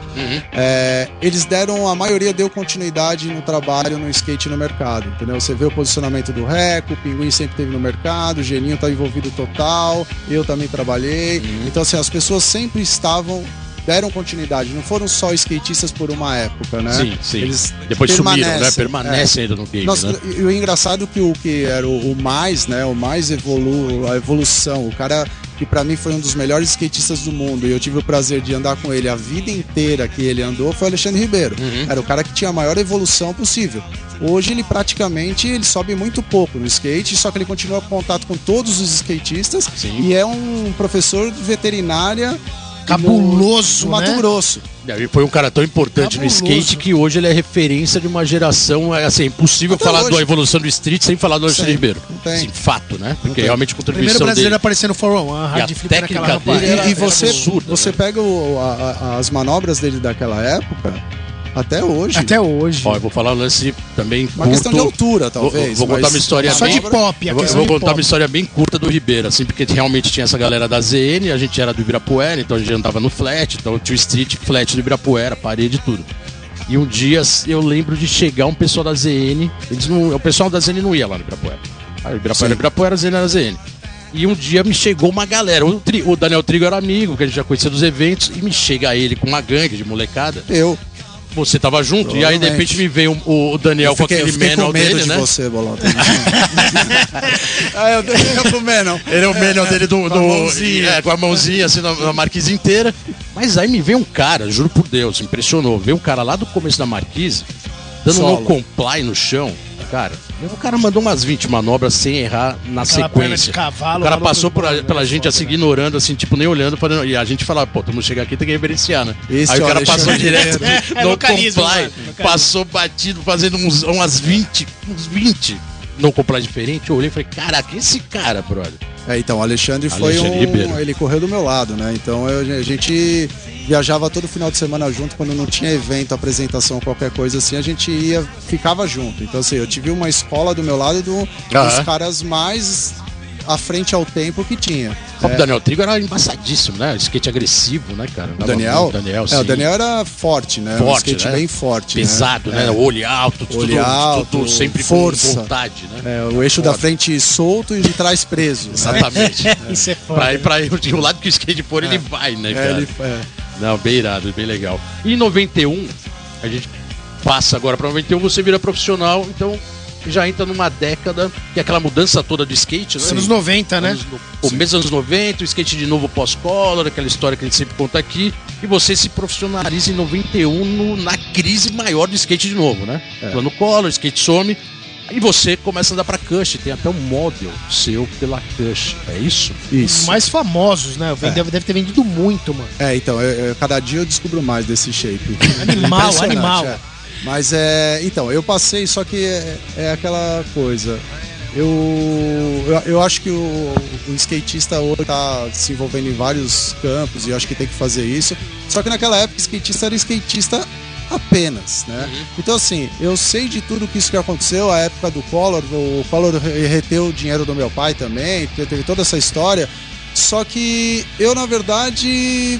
[SPEAKER 3] é, eles deram, a maioria deu continuidade no trabalho no skate no mercado, entendeu? Você vê o posicionamento do Reco, o Pinguim sempre teve no mercado, o Geninho tá envolvido total, eu também trabalhei. Então, assim, as pessoas sempre estavam deram continuidade, não foram só skatistas por uma época, né?
[SPEAKER 1] Sim, sim.
[SPEAKER 3] Eles
[SPEAKER 1] Depois sumiram, né?
[SPEAKER 3] permanecem,
[SPEAKER 1] Permanecem ainda no game, né?
[SPEAKER 3] e o engraçado que o que era o, o mais, né? O mais evolu a evolução, o cara que pra mim foi um dos melhores skatistas do mundo e eu tive o prazer de andar com ele a vida inteira que ele andou foi o Alexandre Ribeiro.
[SPEAKER 1] Uhum.
[SPEAKER 3] Era o cara que tinha a maior evolução possível. Hoje ele praticamente ele sobe muito pouco no skate, só que ele continua em contato com todos os skatistas
[SPEAKER 1] Sim.
[SPEAKER 3] e é um professor de veterinária
[SPEAKER 4] Cabuloso,
[SPEAKER 3] no Mato
[SPEAKER 4] né?
[SPEAKER 3] Grosso.
[SPEAKER 1] Ele foi um cara tão importante no
[SPEAKER 4] Cabuloso.
[SPEAKER 1] skate que hoje ele é referência de uma geração. É assim, é impossível
[SPEAKER 3] Até
[SPEAKER 1] falar
[SPEAKER 3] hoje.
[SPEAKER 1] da evolução do street sem falar do Alexandre Ribeiro. Assim, fato, né? Porque realmente a
[SPEAKER 4] Primeiro
[SPEAKER 1] contribuição
[SPEAKER 4] brasileiro
[SPEAKER 1] dele.
[SPEAKER 4] aparecendo no 401, a
[SPEAKER 1] E a
[SPEAKER 4] hard
[SPEAKER 1] técnica dele era-
[SPEAKER 3] E, e
[SPEAKER 1] era
[SPEAKER 3] você,
[SPEAKER 1] absurda,
[SPEAKER 3] você
[SPEAKER 1] né?
[SPEAKER 3] pega o- a- a- as manobras dele daquela época, até hoje.
[SPEAKER 4] Até hoje.
[SPEAKER 1] Ó, eu vou falar um lance também
[SPEAKER 3] Uma
[SPEAKER 1] curto.
[SPEAKER 3] questão de altura,
[SPEAKER 1] Vou-
[SPEAKER 3] talvez.
[SPEAKER 1] vou contar
[SPEAKER 3] mas
[SPEAKER 1] uma história
[SPEAKER 4] Só de
[SPEAKER 1] bem-
[SPEAKER 4] pop, a
[SPEAKER 1] Eu vou, vou
[SPEAKER 4] de
[SPEAKER 1] contar
[SPEAKER 4] pop.
[SPEAKER 1] uma história bem curta do Ribeiro, assim, porque realmente tinha essa galera da ZN, a gente era do Ibirapuera, então a gente andava no flat, então tinha o street flat do Ibirapuera, parede e tudo. E um dia eu lembro de chegar um pessoal da ZN, eles não, o pessoal da ZN não ia lá no Ibirapuera. Ah, Ibirapuera,
[SPEAKER 3] Sim.
[SPEAKER 1] Ibirapuera, a ZN era a ZN. E um dia me chegou uma galera, o Daniel Trigo era amigo, que a gente já conhecia dos eventos, e me chega ele com uma gangue de molecada.
[SPEAKER 3] Eu.
[SPEAKER 1] Você tava junto, e aí de repente me veio o, Daniel
[SPEAKER 3] fiquei,
[SPEAKER 1] com aquele
[SPEAKER 3] medo
[SPEAKER 1] dele,
[SPEAKER 3] de
[SPEAKER 1] né?
[SPEAKER 3] você, Bolota. [laughs] ah, eu dei com o Menon.
[SPEAKER 1] Ele é o manual dele do,
[SPEAKER 3] Com a
[SPEAKER 1] do-
[SPEAKER 3] mãozinha.
[SPEAKER 1] é, com a mãozinha assim na, na marquise inteira. Mas aí me veio um cara, juro por Deus, impressionou. Veio um cara lá do começo da marquise, dando
[SPEAKER 3] Solo.
[SPEAKER 1] no comply no chão. Cara, o cara mandou umas 20 manobras sem errar na
[SPEAKER 4] Aquela
[SPEAKER 1] sequência.
[SPEAKER 4] cavalo,
[SPEAKER 1] o cara passou por,
[SPEAKER 4] mano,
[SPEAKER 1] pela
[SPEAKER 4] é
[SPEAKER 1] gente assim, ignorando, assim, tipo, nem olhando, falando, e a gente falava, pô, todo mundo chegar aqui tem que reverenciar, né?
[SPEAKER 3] Esse
[SPEAKER 1] aí o
[SPEAKER 3] é o
[SPEAKER 1] cara
[SPEAKER 3] Alexandre
[SPEAKER 1] passou direto. [laughs]
[SPEAKER 4] É
[SPEAKER 1] no
[SPEAKER 4] localismo,
[SPEAKER 1] comply,
[SPEAKER 4] mano, localismo.
[SPEAKER 1] passou batido, fazendo uns, umas 20, uns 20 no comply diferente. Eu olhei e falei, caraca, esse cara, brother.
[SPEAKER 3] É, então, o Alexandre foi
[SPEAKER 1] Alexandre
[SPEAKER 3] um.
[SPEAKER 1] Ribeiro.
[SPEAKER 3] Ele correu do meu lado, né? Então eu- a gente viajava todo final de semana junto, quando não tinha evento, apresentação, qualquer coisa assim, a gente ia, ficava junto. Então, assim, eu tive uma escola do meu lado do, dos caras mais à frente ao tempo que tinha.
[SPEAKER 1] O
[SPEAKER 3] É,
[SPEAKER 1] Daniel Trigo era embaçadíssimo, né? Skate agressivo, né, cara?
[SPEAKER 3] o Daniel?
[SPEAKER 1] muito, Daniel,
[SPEAKER 3] é, o Daniel era forte, né? um
[SPEAKER 1] Forte,
[SPEAKER 3] skate
[SPEAKER 1] né?
[SPEAKER 3] bem forte.
[SPEAKER 1] Pesado, né?
[SPEAKER 3] É.
[SPEAKER 1] Olho alto, tudo,
[SPEAKER 3] Olho alto,
[SPEAKER 1] tudo sempre
[SPEAKER 3] força.
[SPEAKER 1] com vontade, né?
[SPEAKER 3] É, o eixo da frente solto e de trás preso. né?
[SPEAKER 1] Exatamente. [laughs]
[SPEAKER 4] Isso é foda.
[SPEAKER 1] pra ir pra ir, o lado que o skate for, ele vai, né,
[SPEAKER 3] É,
[SPEAKER 1] cara?
[SPEAKER 3] ele, é.
[SPEAKER 1] Não, bem irado, bem legal. E em 91, A gente passa agora para 91, você vira profissional, então já entra numa década que é aquela mudança toda do skate, né?
[SPEAKER 2] Anos 90, né?
[SPEAKER 1] Anos no- Começo dos anos 90, o skate de novo pós-color, aquela história que a gente sempre conta aqui. E você se profissionaliza em 91 no- na crise maior do skate de novo, né? Plano color, skate some. E você começa a andar pra Cush. Tem até um model seu pela Cush. É isso?
[SPEAKER 2] Os
[SPEAKER 3] Isso.
[SPEAKER 2] mais famosos, né? Deve, deve ter vendido muito, mano.
[SPEAKER 3] É, então, eu- eu- cada dia eu descubro mais desse shape.
[SPEAKER 2] Animal, animal.
[SPEAKER 3] é. Mas é. Então, eu passei, só que é, é aquela coisa. Eu, eu, eu acho que o, o skatista hoje tá se envolvendo em vários campos e acho que tem que fazer isso. Só que naquela época, skatista era skatista apenas, né? Então, assim, eu sei de tudo que isso que aconteceu, a época do Collor, o Collor re- reteu o dinheiro do meu pai também, te- teve toda essa história. Só que eu, na verdade,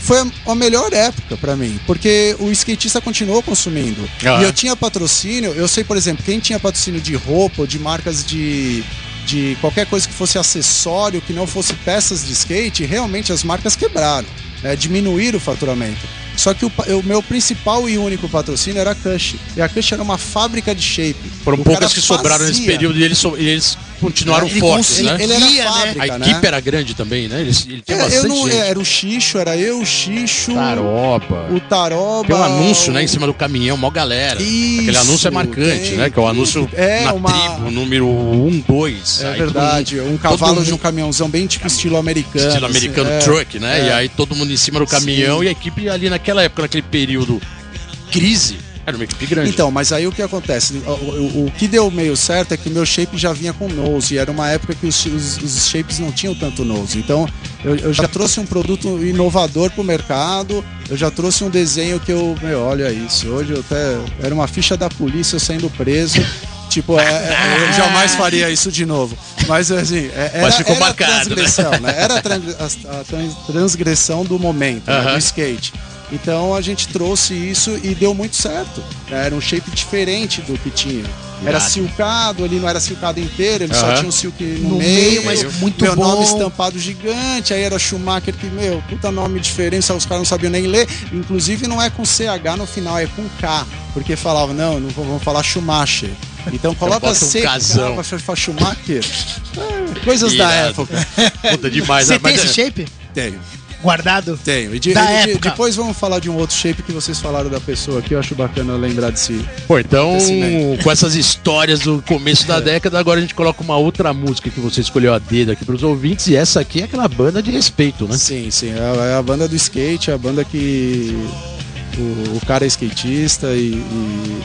[SPEAKER 3] foi a- melhor época pra mim, porque o skatista continuou consumindo.
[SPEAKER 1] Ah.
[SPEAKER 3] E eu tinha patrocínio, eu sei, por exemplo, quem tinha patrocínio de roupa ou de marcas de, de qualquer coisa que fosse acessório, que não fosse peças de skate, realmente as marcas quebraram, né, diminuíram o faturamento. Só que o, o meu principal e único patrocínio era a Cush. E a Cush era uma fábrica de shape.
[SPEAKER 1] Foram poucas que sobraram nesse
[SPEAKER 3] fazia.
[SPEAKER 1] período e eles, eles continuaram
[SPEAKER 2] Ele
[SPEAKER 1] fortes,
[SPEAKER 2] cons-
[SPEAKER 1] né?
[SPEAKER 3] Ele, ele
[SPEAKER 2] Ia,
[SPEAKER 3] era
[SPEAKER 2] né?
[SPEAKER 3] fábrica,
[SPEAKER 1] A
[SPEAKER 3] né?
[SPEAKER 1] equipe era grande também, né? Ele, ele tinha
[SPEAKER 3] É,
[SPEAKER 1] bastante
[SPEAKER 3] eu não,
[SPEAKER 1] gente.
[SPEAKER 3] era o Xixo, era eu, o Xixo,
[SPEAKER 1] Taroba.
[SPEAKER 3] o Taroba.
[SPEAKER 1] Tem um anúncio,
[SPEAKER 3] o-
[SPEAKER 1] né, em cima do caminhão, mó galera.
[SPEAKER 3] Isso,
[SPEAKER 1] Aquele anúncio é marcante,
[SPEAKER 3] tem
[SPEAKER 1] né? Que é o anúncio
[SPEAKER 3] É,
[SPEAKER 1] na
[SPEAKER 3] uma-
[SPEAKER 1] tribo, número 1, 2.
[SPEAKER 3] É verdade, um cavalo de um caminhãozão bem tipo estilo americano.
[SPEAKER 1] Estilo
[SPEAKER 3] assim,
[SPEAKER 1] americano
[SPEAKER 3] é.
[SPEAKER 1] truck, né?
[SPEAKER 3] é.
[SPEAKER 1] E aí todo mundo em cima do caminhão
[SPEAKER 3] Sim.
[SPEAKER 1] e a equipe ali naquela época, naquele período crise, era uma equipe grande.
[SPEAKER 3] Então, mas aí o que acontece? O, o- o que deu meio certo é que o meu shape já vinha com nose, e era uma época que os, os- os shapes não tinham tanto nose. Então, eu, eu já trouxe um produto inovador pro mercado, eu já trouxe um desenho que eu. Meu, olha isso. Hoje eu até. Era uma ficha da polícia eu saindo preso. Tipo, é, é, eu jamais faria isso de novo. Mas assim, é- era,
[SPEAKER 1] Mas ficou
[SPEAKER 3] era
[SPEAKER 1] marcado, né?
[SPEAKER 3] transgressão, né? Era a, tran- a- a trans- transgressão do momento, né,
[SPEAKER 1] Aham.
[SPEAKER 3] do skate. Então a gente trouxe isso e deu muito certo. Era um shape diferente do que tinha. Era silcado, ali não era silcado inteiro, ele só tinha um silk no,
[SPEAKER 2] No
[SPEAKER 3] meio,
[SPEAKER 2] meio, mas muito
[SPEAKER 3] meu
[SPEAKER 2] bom.
[SPEAKER 3] nome estampado gigante, aí era Schumacher que, meu, puta nome diferente, só os caras não sabiam nem ler. Inclusive não é com CH no final, é com K, porque falavam, não, não vamos falar Schumacher. Então [laughs] coloca
[SPEAKER 1] um
[SPEAKER 3] CK,
[SPEAKER 1] casão.
[SPEAKER 3] vai falar Schumacher. É, [laughs] Coisas da
[SPEAKER 1] Irado.
[SPEAKER 3] época.
[SPEAKER 1] Puta demais,
[SPEAKER 2] Você
[SPEAKER 1] né?
[SPEAKER 2] tem
[SPEAKER 1] Mas
[SPEAKER 2] esse
[SPEAKER 1] é-
[SPEAKER 2] shape?
[SPEAKER 3] Tenho.
[SPEAKER 2] Guardado?
[SPEAKER 3] Tenho. E de-
[SPEAKER 2] Da
[SPEAKER 3] e de- depois vamos falar de um outro shape que vocês falaram da pessoa aqui. Eu acho bacana lembrar desse.
[SPEAKER 1] Pô, então, com essas histórias do começo
[SPEAKER 3] É.
[SPEAKER 1] da [laughs] década, agora a gente coloca uma outra música que você escolheu a dedo aqui pros ouvintes, e essa aqui é aquela banda de respeito, né?
[SPEAKER 3] Sim, sim. É a, é a banda do skate, é a banda que. O, o cara é skatista e. e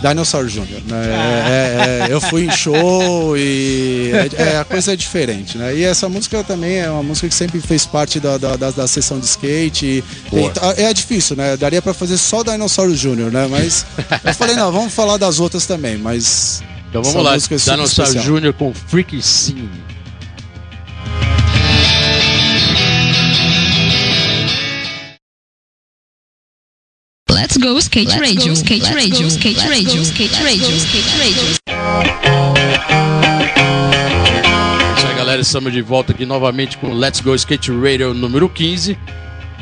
[SPEAKER 3] Dinosaur Jr., né? É- é- é- eu fui em show e é, é- a coisa é diferente, né? E essa música também é uma música que sempre fez parte da, da, da, da sessão de skate. e
[SPEAKER 1] Boa.
[SPEAKER 3] tem- é difícil, né? Daria pra fazer só Dinosaur Jr., né? Mas eu falei, não, vamos falar das outras também, mas.
[SPEAKER 1] Então vamos lá,
[SPEAKER 3] é
[SPEAKER 1] Dinosaur. Jr. com Freaky Scene.
[SPEAKER 5] Let's go skate radio, skate radio, skate radio, skate radio, skate radio.
[SPEAKER 1] Isso aí, galera, estamos de volta aqui novamente com Let's Go Skate Radio número 15.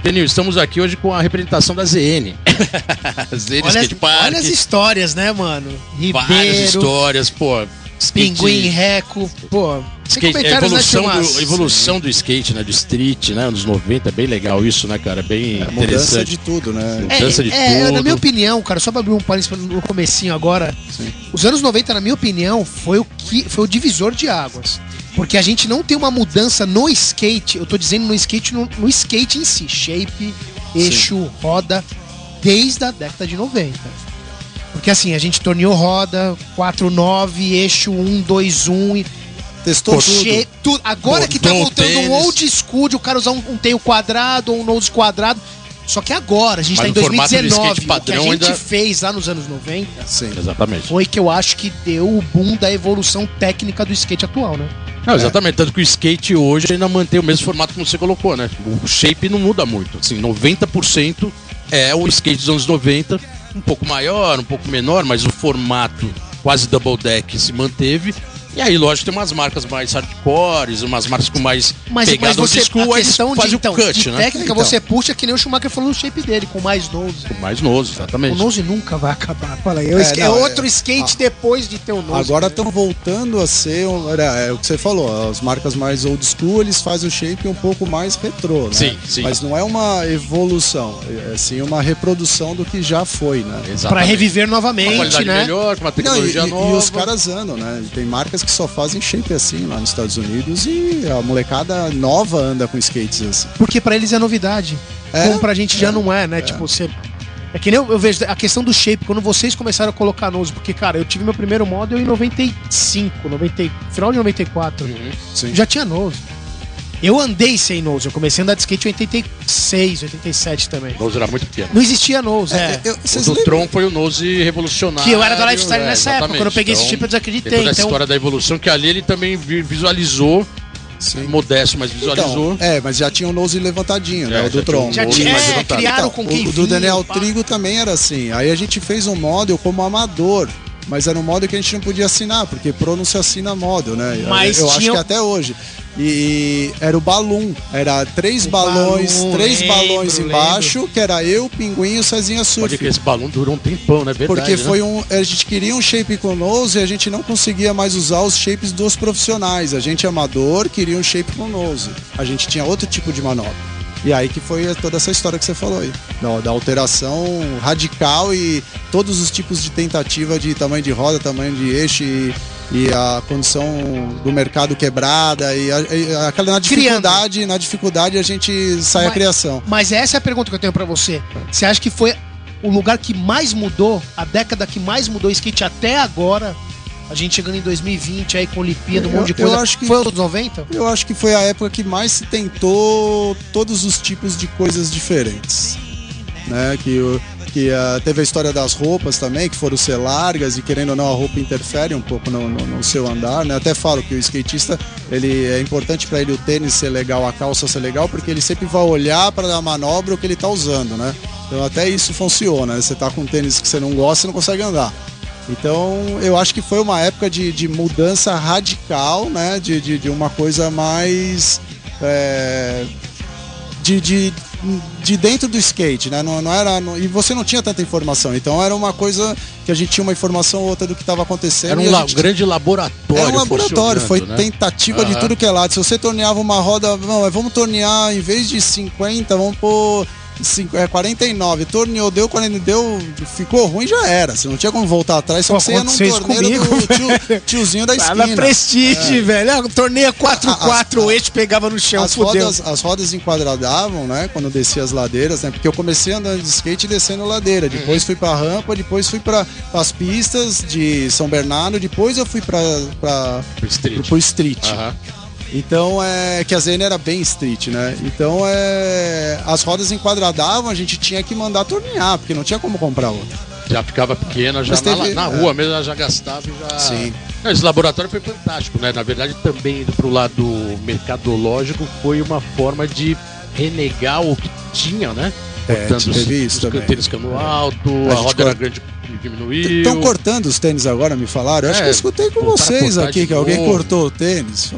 [SPEAKER 1] Tenil, estamos aqui hoje com a representação da ZN. [laughs] ZN
[SPEAKER 2] Olha,
[SPEAKER 1] Skate Park.
[SPEAKER 2] olha as histórias, né, mano?
[SPEAKER 1] várias
[SPEAKER 2] Ribeiro,
[SPEAKER 1] histórias, pô. Skate-
[SPEAKER 2] Pinguim, Reco. Pô, sem
[SPEAKER 1] Skate, a
[SPEAKER 2] comentários, né,
[SPEAKER 1] evolução,
[SPEAKER 2] Tilmas?
[SPEAKER 1] do, a evolução do skate, né? Do street, né? Anos 90, é bem legal isso, né, cara? Bem
[SPEAKER 3] É, mudança
[SPEAKER 1] interessante.
[SPEAKER 3] de tudo, né?
[SPEAKER 1] mudança de
[SPEAKER 2] é,
[SPEAKER 1] tudo.
[SPEAKER 2] na minha opinião, cara, só pra abrir um parênteses no comecinho agora,
[SPEAKER 3] Sim.
[SPEAKER 2] os anos 90, na minha opinião, foi o que foi o divisor de águas. Porque a gente não tem uma mudança no skate, eu tô dizendo no skate, no, no skate em si, shape, eixo, roda, desde a década de 90. Porque assim, a gente torneou roda, 4-9, eixo 1, 2, 1, e
[SPEAKER 3] Testou tudo.
[SPEAKER 2] Che- tu- Agora que tá voltando um old school de o cara usar um, um tail quadrado ou um nose quadrado. Só que agora, a gente
[SPEAKER 1] Mas
[SPEAKER 2] tá em
[SPEAKER 1] no formato do
[SPEAKER 2] 2019.
[SPEAKER 1] skate
[SPEAKER 2] o que a
[SPEAKER 1] padrão
[SPEAKER 2] gente
[SPEAKER 1] ainda-
[SPEAKER 2] fez lá nos anos 90
[SPEAKER 3] Sim.
[SPEAKER 1] Exatamente.
[SPEAKER 2] foi que eu acho que deu o boom da evolução técnica do skate atual, né?
[SPEAKER 1] Não, exatamente, tanto que o skate hoje ainda mantém o mesmo formato como você colocou, né? O shape não muda muito. Assim, 90% é o skate dos anos 90, um pouco maior, um pouco menor, mas o formato quase double deck se manteve. E aí, lógico, tem umas marcas mais hardcores, umas marcas com mais
[SPEAKER 2] Mas, mas
[SPEAKER 1] pegada old
[SPEAKER 2] você,
[SPEAKER 1] school,
[SPEAKER 2] a questão de,
[SPEAKER 1] fazem
[SPEAKER 2] então,
[SPEAKER 1] o cut,
[SPEAKER 2] de
[SPEAKER 1] né?
[SPEAKER 2] técnica,
[SPEAKER 3] Então.
[SPEAKER 2] você puxa que nem o Schumacher falou no shape dele, com mais nose.
[SPEAKER 1] Com mais noso,
[SPEAKER 2] O
[SPEAKER 1] exatamente.
[SPEAKER 2] nose nunca vai acabar. Fala aí, é, o
[SPEAKER 3] É, não,
[SPEAKER 2] é
[SPEAKER 3] é-
[SPEAKER 2] outro skate depois de ter o nose.
[SPEAKER 3] Agora
[SPEAKER 2] né?
[SPEAKER 3] estão voltando a ser, um- era, é o que você falou, as marcas mais old school, eles fazem o shape um pouco mais retrô, né?
[SPEAKER 1] Sim, sim.
[SPEAKER 3] Mas não é uma evolução, é sim uma reprodução do que já foi, né?
[SPEAKER 1] Exatamente.
[SPEAKER 2] Pra reviver
[SPEAKER 1] Uma
[SPEAKER 2] novamente,
[SPEAKER 1] qualidade
[SPEAKER 2] né?
[SPEAKER 1] melhor, com uma
[SPEAKER 3] Não,
[SPEAKER 1] tecnologia
[SPEAKER 3] e-
[SPEAKER 1] nova.
[SPEAKER 3] e os caras andam, né? Tem marcas que só fazem shape assim lá nos Estados Unidos e a molecada nova anda com skates assim.
[SPEAKER 2] Porque pra eles é novidade.
[SPEAKER 3] É,
[SPEAKER 2] Como pra gente já não é, né? Tipo, você. É que nem eu, eu vejo a questão do shape, quando vocês começaram a colocar nose, porque, cara, eu tive meu primeiro model em 95, 90, final de 94.
[SPEAKER 1] Uhum.
[SPEAKER 3] Sim.
[SPEAKER 2] Já tinha nose. Eu andei sem nose, eu comecei a andar de skate em 86, 87 também.
[SPEAKER 1] Nose era muito pequeno.
[SPEAKER 2] Não existia nose.
[SPEAKER 3] É, eu-
[SPEAKER 1] O do? Tron foi o nose revolucionário.
[SPEAKER 2] Que eu era da Lifestyle
[SPEAKER 1] é,
[SPEAKER 2] nessa época, quando eu peguei esse
[SPEAKER 1] Então,
[SPEAKER 2] chip eu
[SPEAKER 1] Tem
[SPEAKER 2] desacreditei.
[SPEAKER 1] toda essa
[SPEAKER 2] Então,
[SPEAKER 1] história da evolução que ali ele também vi- visualizou,
[SPEAKER 3] Sim.
[SPEAKER 1] modesto, mas visualizou.
[SPEAKER 3] Então, é, mas já tinha o nose levantadinho, né?
[SPEAKER 1] É,
[SPEAKER 3] O do Tron.
[SPEAKER 2] já tinha,
[SPEAKER 1] mais
[SPEAKER 2] é,
[SPEAKER 1] levantado.
[SPEAKER 2] criaram
[SPEAKER 3] Então,
[SPEAKER 2] com quem
[SPEAKER 3] o, o do
[SPEAKER 2] vinha,
[SPEAKER 3] Daniel
[SPEAKER 2] pá.
[SPEAKER 3] Trigo também era assim. Aí a gente fez um model como amador. Mas era um model que a gente não podia assinar, porque Pro não se assina model, né?
[SPEAKER 2] Mas
[SPEAKER 3] eu acho
[SPEAKER 2] tinha-
[SPEAKER 3] que até hoje. E era o balloon. Era três
[SPEAKER 2] O
[SPEAKER 3] balões,
[SPEAKER 2] balloon,
[SPEAKER 3] três
[SPEAKER 2] lembro,
[SPEAKER 3] balões
[SPEAKER 2] lembro.
[SPEAKER 3] embaixo, que era eu, Pinguim e o Cezinha
[SPEAKER 1] Pode
[SPEAKER 3] Surf.
[SPEAKER 1] que esse balão durou um tempão, né? Verdade,
[SPEAKER 3] Porque
[SPEAKER 1] né?
[SPEAKER 3] foi um. A gente queria um shape com nose e a gente não conseguia mais usar os shapes dos profissionais. A gente amador queria um shape com nose. A gente tinha outro tipo de manobra. E aí que foi toda essa história que você falou aí. Da, da alteração radical e todos os tipos de tentativa de tamanho de roda, tamanho de eixo e, e a condição do mercado quebrada e, a- e aquela na dificuldade, na dificuldade a gente sai a
[SPEAKER 2] Mas-
[SPEAKER 3] criação.
[SPEAKER 2] Mas essa é a pergunta que eu tenho pra você. Você acha que foi o lugar que mais mudou, a década que mais mudou o skate até agora? A gente chegando em 2020 aí com Olimpíada, um
[SPEAKER 3] Eu-
[SPEAKER 2] monte de
[SPEAKER 3] eu
[SPEAKER 2] coisa.
[SPEAKER 3] acho que-
[SPEAKER 2] Foi os 90?
[SPEAKER 3] Eu acho que foi a época que mais se tentou todos os tipos de coisas diferentes. Né? Que, que ah, teve a história das roupas também, que foram ser largas e querendo ou não a roupa interfere um pouco no, no- no seu andar. Né? Até falo que o skatista ele é importante para ele o tênis ser legal, a calça ser legal, porque ele sempre vai olhar para a manobra o que ele está usando. Né? Então até isso funciona. né? Você tá com um tênis que você não gosta, você não consegue andar. Então, eu acho que foi uma época de, de mudança radical, né? De, de, de uma coisa mais. é, de, de, de dentro do skate, né? Não, não era, não- e você não tinha tanta informação. Então, era uma coisa que a gente tinha uma informação ou outra do que estava acontecendo.
[SPEAKER 1] Era um la-
[SPEAKER 3] gente-
[SPEAKER 1] grande laboratório.
[SPEAKER 3] era um laboratório, foi
[SPEAKER 1] né?
[SPEAKER 3] tentativa de
[SPEAKER 1] Aham.
[SPEAKER 3] tudo que é lado. Se você torneava uma roda, não, vamos tornear, em vez de 50, vamos pôr cinco- é, 49. Torneou, deu 40, deu, ficou ruim, já era. Você não tinha como voltar atrás, só
[SPEAKER 2] Pô,
[SPEAKER 3] que você ia num torneio do tio- tiozinho da [laughs]
[SPEAKER 2] Lá
[SPEAKER 3] esquina.
[SPEAKER 2] na Prestige, velho. Ah, Torneia 4x4, o eixo pegava no chão,
[SPEAKER 3] As
[SPEAKER 2] fudeu.
[SPEAKER 3] rodas, as rodas enquadradavam, né? Quando eu descia as ladeiras, né? Porque eu comecei andando de skate e descendo ladeira. Depois fui pra rampa, depois fui para as pistas de São Bernardo, depois eu fui pra, pra,
[SPEAKER 1] Pro street.
[SPEAKER 3] pro street.
[SPEAKER 1] Aham.
[SPEAKER 3] Então é que a Zene era bem street, né? Então é as rodas enquadradavam, a gente tinha que mandar tornear, porque não tinha como comprar outra.
[SPEAKER 1] Já ficava pequena, já
[SPEAKER 3] teve-
[SPEAKER 1] na, na
[SPEAKER 3] é.
[SPEAKER 1] rua mesmo, ela já gastava e já.
[SPEAKER 3] Sim.
[SPEAKER 1] Esse laboratório foi fantástico, né? Na verdade, também indo pro lado mercadológico, foi uma forma de renegar o que tinha, né?
[SPEAKER 3] É,
[SPEAKER 1] Cortando os,
[SPEAKER 3] teve isso
[SPEAKER 1] os
[SPEAKER 3] também.
[SPEAKER 1] tênis cano alto,
[SPEAKER 3] A
[SPEAKER 1] a, roda era grande diminuiu.
[SPEAKER 3] Estão cortando os tênis agora, me falaram? Eu acho
[SPEAKER 1] É,
[SPEAKER 3] que eu escutei com vocês aqui que alguém
[SPEAKER 1] novo.
[SPEAKER 3] cortou o tênis.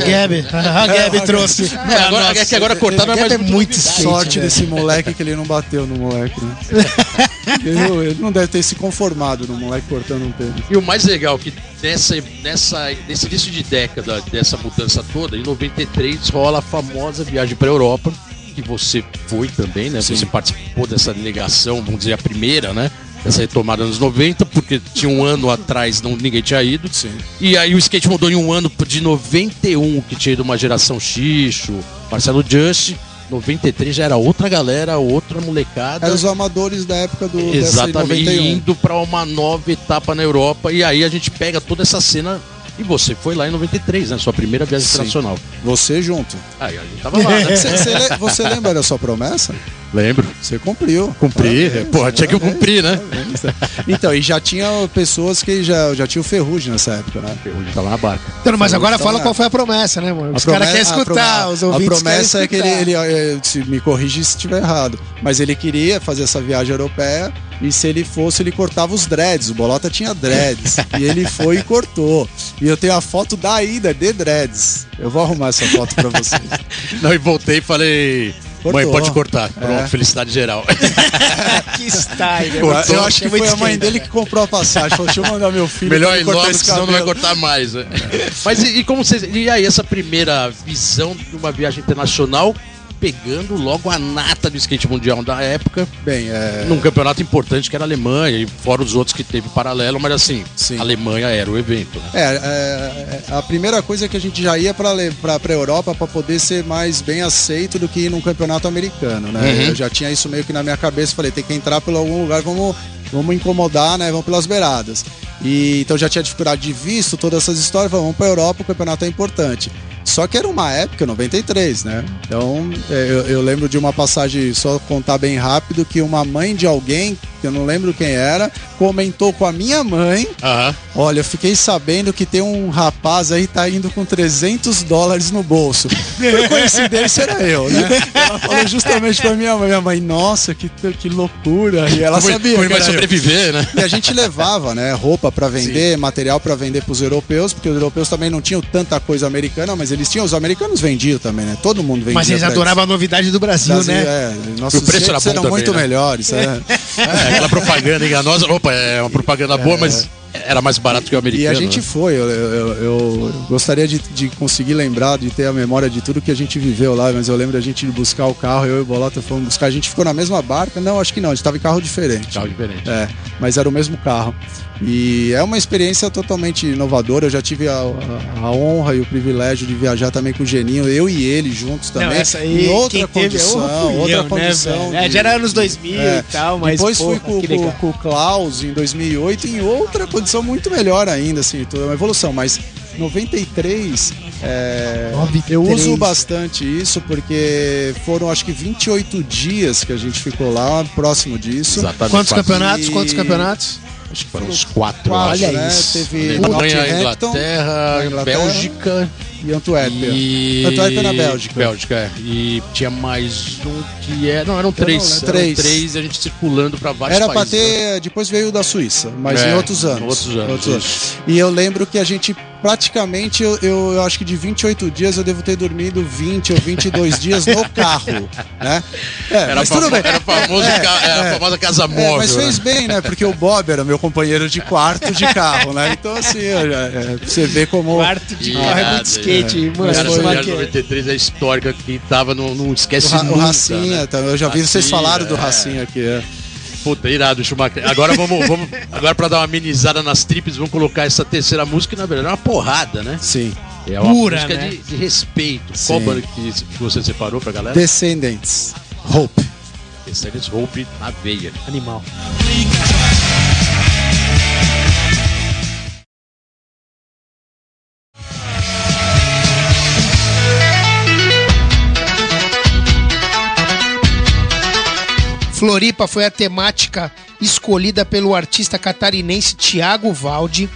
[SPEAKER 2] Gabi, a Gabi trouxe.
[SPEAKER 1] É, agora, é que agora cortar não é
[SPEAKER 2] é skate,
[SPEAKER 3] sorte
[SPEAKER 2] velho.
[SPEAKER 3] desse moleque que ele não bateu no moleque, né? [laughs] ele, ele não deve ter se conformado no moleque cortando um tênis.
[SPEAKER 1] E o mais legal é que nessa, nessa, nesse início de década dessa mudança toda, em 93 rola a famosa viagem para Europa, que você foi também, né? Você participou dessa delegação, vamos dizer, a primeira, né? Dessa retomada nos 90, porque tinha um ano atrás não, ninguém tinha ido.
[SPEAKER 3] Sim.
[SPEAKER 1] E aí o skate mudou em um ano de 91, que tinha ido uma geração Xixo, Marcelo Just. 93 já era outra galera, outra molecada.
[SPEAKER 3] Eram os amadores da época do
[SPEAKER 1] Exatamente,
[SPEAKER 3] 91.
[SPEAKER 1] indo para uma nova etapa na Europa. E aí a gente pega toda essa cena. E você foi lá em 93, né? Sua primeira viagem
[SPEAKER 3] Sim.
[SPEAKER 1] internacional.
[SPEAKER 3] Você junto.
[SPEAKER 1] Aí a gente tava lá, né? [laughs]
[SPEAKER 3] Você, você você lembra da sua promessa?
[SPEAKER 1] Lembro.
[SPEAKER 3] Você cumpriu.
[SPEAKER 1] Cumpri.
[SPEAKER 3] Parabéns,
[SPEAKER 1] Porra, tinha que cumprir, né?
[SPEAKER 3] parabéns. Então, e já tinha pessoas que já, já tinham ferrugem nessa época, né?
[SPEAKER 1] Hoje tava na barca.
[SPEAKER 2] Então, mas agora
[SPEAKER 3] Então,
[SPEAKER 2] fala
[SPEAKER 3] é.
[SPEAKER 2] qual foi a promessa, né, mano? Os caras querem escutar, os ouvintes
[SPEAKER 3] A promessa é que ele, ele, eh, se me corrige se estiver errado, mas ele queria fazer essa viagem europeia e se ele fosse, ele cortava os dreads. O Bolota tinha dreads. e ele foi e cortou. E eu tenho a foto da ida de dreads. Eu vou arrumar essa foto pra vocês. [laughs]
[SPEAKER 1] Não, e voltei e falei.
[SPEAKER 3] Cortou.
[SPEAKER 1] Mãe, pode cortar. Pronto,
[SPEAKER 3] É.
[SPEAKER 1] felicidade geral. [laughs]
[SPEAKER 2] que style.
[SPEAKER 3] Eu,
[SPEAKER 1] Cortou.
[SPEAKER 3] eu acho que
[SPEAKER 2] É
[SPEAKER 3] foi a mãe dele que comprou a passagem. Falou, deixa eu mandar meu filho.
[SPEAKER 1] Melhor ir logo,
[SPEAKER 3] esse
[SPEAKER 1] senão não vai
[SPEAKER 3] cabelo."
[SPEAKER 1] cortar mais. né? [laughs] Mas e, e como vocês. E aí, essa primeira visão de uma viagem internacional pegando logo a nata do skate mundial da época,
[SPEAKER 3] Bem, é.
[SPEAKER 1] num campeonato importante que era a Alemanha, e fora os outros que teve paralelo, mas assim,
[SPEAKER 3] Sim.
[SPEAKER 1] a Alemanha era o evento. Né?
[SPEAKER 3] É, é, é, a primeira coisa é que a gente já ia para a Europa para poder ser mais bem aceito do que ir num campeonato americano, né?
[SPEAKER 1] Uhum.
[SPEAKER 3] Eu já tinha isso meio que na minha cabeça, falei, tem que entrar por algum lugar, vamos, vamos incomodar, né? Vamos pelas beiradas. E então já tinha dificuldade de visto, todas essas histórias, falei, vamos para Europa, o campeonato é importante. Só que era uma época, 93, né? Então é, eu, eu lembro de uma passagem, só contar bem rápido, que uma mãe de alguém, que eu não lembro quem era, comentou com a minha mãe
[SPEAKER 1] Aham.
[SPEAKER 3] Olha, eu fiquei sabendo que tem um rapaz aí tá indo com 300 dólares no bolso. Por [laughs] coincidência era eu, né? Ela falou justamente pra minha mãe, minha mãe, nossa, que, que loucura. E ela sabia que
[SPEAKER 1] vai
[SPEAKER 3] era eu.
[SPEAKER 1] sobreviver, né?
[SPEAKER 3] E a gente levava, né, roupa pra vender, material pra vender pros europeus, porque os europeus também não tinham tanta coisa americana, mas eles tinham, os americanos vendiam também, né? Todo mundo vendia.
[SPEAKER 2] Mas eles adoravam a novidade do Brasil,
[SPEAKER 3] Brasil,
[SPEAKER 2] né?
[SPEAKER 3] É, nossos
[SPEAKER 1] E o preço era bom
[SPEAKER 3] eram
[SPEAKER 1] também,
[SPEAKER 3] muito
[SPEAKER 1] né?
[SPEAKER 3] melhores. É.
[SPEAKER 1] É, [laughs] aquela propaganda enganosa. Opa, é uma propaganda boa, mas era mais barato que o americano.
[SPEAKER 3] E a gente
[SPEAKER 1] né?
[SPEAKER 3] foi, eu, eu- eu- eu gostaria de, de conseguir lembrar, de ter a memória de tudo que a gente viveu lá, mas eu lembro da gente ir buscar o carro, eu e o Bolota fomos buscar, a gente ficou na mesma barca, não, acho que não, a gente estava em carro diferente.
[SPEAKER 1] Carro diferente.
[SPEAKER 3] É, mas era o mesmo carro. E é uma experiência totalmente inovadora. Eu já tive a, a- a honra e o privilégio de viajar também com o Geninho, eu e ele juntos também.
[SPEAKER 2] Não, essa aí,
[SPEAKER 3] em outra condição,
[SPEAKER 2] fui
[SPEAKER 3] outra
[SPEAKER 2] eu, né,
[SPEAKER 3] condição.
[SPEAKER 2] velho? É,
[SPEAKER 3] de-
[SPEAKER 2] já era anos 2000
[SPEAKER 3] É.
[SPEAKER 2] e tal, mas
[SPEAKER 3] Depois fui
[SPEAKER 2] porra,
[SPEAKER 3] com,
[SPEAKER 2] que
[SPEAKER 3] com-
[SPEAKER 2] legal.
[SPEAKER 3] com o Klaus em 2008 em outra condição muito melhor ainda, assim, toda uma evolução. Mas 93, é,
[SPEAKER 2] 93.
[SPEAKER 3] eu uso bastante isso porque foram acho que 28 dias que a gente ficou lá, próximo disso.
[SPEAKER 1] Exatamente.
[SPEAKER 2] Quantos
[SPEAKER 1] Quatro-
[SPEAKER 2] campeonatos?
[SPEAKER 3] E-
[SPEAKER 2] Quantos campeonatos?
[SPEAKER 1] Acho que foram uns quatro.
[SPEAKER 3] Quatro,
[SPEAKER 1] acho.
[SPEAKER 2] Olha
[SPEAKER 3] né?
[SPEAKER 2] isso.
[SPEAKER 3] Teve
[SPEAKER 1] Alemanha, Inglaterra,
[SPEAKER 3] Inglaterra.
[SPEAKER 1] Bélgica
[SPEAKER 3] e Antuérpia.
[SPEAKER 1] e.
[SPEAKER 3] Antuérpia na Bélgica.
[SPEAKER 1] Bélgica, é. E tinha mais um que é. Não, eram três.
[SPEAKER 3] não
[SPEAKER 1] eram.
[SPEAKER 3] Três.
[SPEAKER 1] três e a gente circulando pra vários
[SPEAKER 3] Era pra
[SPEAKER 1] países. né?
[SPEAKER 3] ter, depois veio o da Suíça, mas
[SPEAKER 1] É,
[SPEAKER 3] em outros anos.
[SPEAKER 1] outros anos, isso.
[SPEAKER 3] E eu lembro que a gente praticamente, eu, eu, eu acho que de 28 dias eu devo ter dormido 20 ou 22 [laughs] dias no carro, né? É,
[SPEAKER 1] Era,
[SPEAKER 3] mas tudo bem.
[SPEAKER 1] era famoso
[SPEAKER 3] É,
[SPEAKER 1] ca- era a
[SPEAKER 3] é.
[SPEAKER 1] famosa casa
[SPEAKER 3] É,
[SPEAKER 1] móvel.
[SPEAKER 3] mas fez
[SPEAKER 1] né?
[SPEAKER 3] bem, né? Porque o Bob era meu companheiro de quarto de carro, né? Então, assim, eu já- é, você vê como.
[SPEAKER 2] Quarto de
[SPEAKER 1] Irado,
[SPEAKER 2] carro é muito skate,
[SPEAKER 1] é.
[SPEAKER 2] mano.
[SPEAKER 1] Cara, essa viagem
[SPEAKER 2] é-
[SPEAKER 1] 93 é histórica que tava no, não esquece
[SPEAKER 3] O, Ra- o
[SPEAKER 1] nunca,
[SPEAKER 3] Racinha,
[SPEAKER 1] né?
[SPEAKER 3] tá? eu já vi vocês
[SPEAKER 1] Racinha,
[SPEAKER 3] falaram do. Racinha aqui.
[SPEAKER 1] Puta, irado, Schumacher. Agora vamos, vamos agora pra dar uma amenizada nas trips, vamos colocar essa terceira música, que na verdade é uma porrada, né?
[SPEAKER 3] Sim.
[SPEAKER 1] É uma
[SPEAKER 2] Pura,
[SPEAKER 1] música
[SPEAKER 2] né?
[SPEAKER 1] de, de respeito.
[SPEAKER 3] Sim.
[SPEAKER 1] Qual banda que, que você separou pra galera?
[SPEAKER 3] Descendants. Hope.
[SPEAKER 1] Descendants Hope na veia.
[SPEAKER 2] Animal. Floripa foi a temática escolhida pelo artista catarinense Tiago Valdi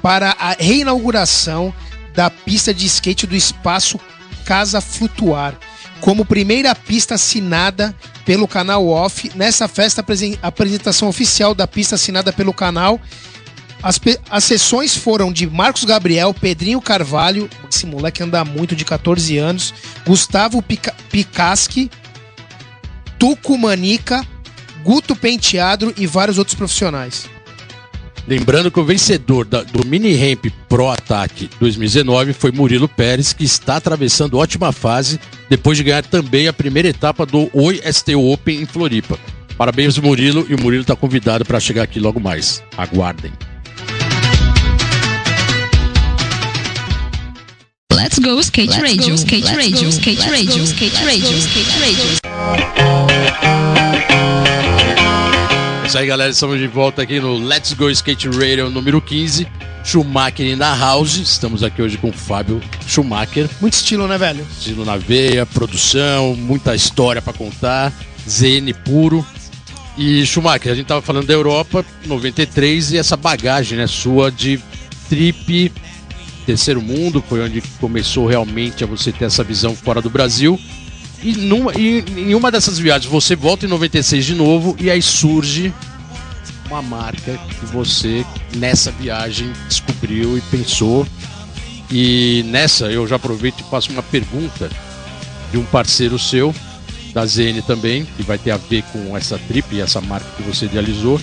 [SPEAKER 2] para a reinauguração da pista de skate do espaço Casa Flutuar, como primeira pista assinada pelo canal Off. Nessa festa, apresen- apresentação oficial da pista assinada pelo canal. As, as sessões foram de Marcos Gabriel, Pedrinho Carvalho, esse moleque anda muito, de 14 anos, Gustavo Pica Picaski, Tuco Manica, Guto Penteado e vários outros profissionais.
[SPEAKER 1] Lembrando que o vencedor do Mini Ramp Pro Ataque 2019 foi Murilo Pérez, que está atravessando ótima fase depois de ganhar também a primeira etapa do Oi Open em Floripa. Parabéns, Murilo, e o Murilo está convidado para chegar aqui logo mais. Aguardem.
[SPEAKER 5] Let's go skate radio, skate radio, skate radio, skate radio, skate radio.
[SPEAKER 1] É isso aí, galera. Estamos de volta aqui no Let's Go Skate Radio número 15. Schumacher the house. Estamos aqui hoje com o Fábio Schumacher.
[SPEAKER 2] Muito estilo, né, velho?
[SPEAKER 1] Estilo na veia, produção, muita história pra contar, ZN puro. E Schumacher, a gente tava falando da Europa, 93, e essa bagagem, né, sua de trip, terceiro mundo, foi onde começou realmente a você ter essa visão fora do Brasil. E, numa, e em uma dessas viagens você volta em 96 de novo, e aí surge uma marca que você, nessa viagem, descobriu e pensou. E nessa, eu já aproveito e faço uma pergunta de um parceiro seu, da ZN também, que vai ter a ver com essa trip e essa marca que você idealizou,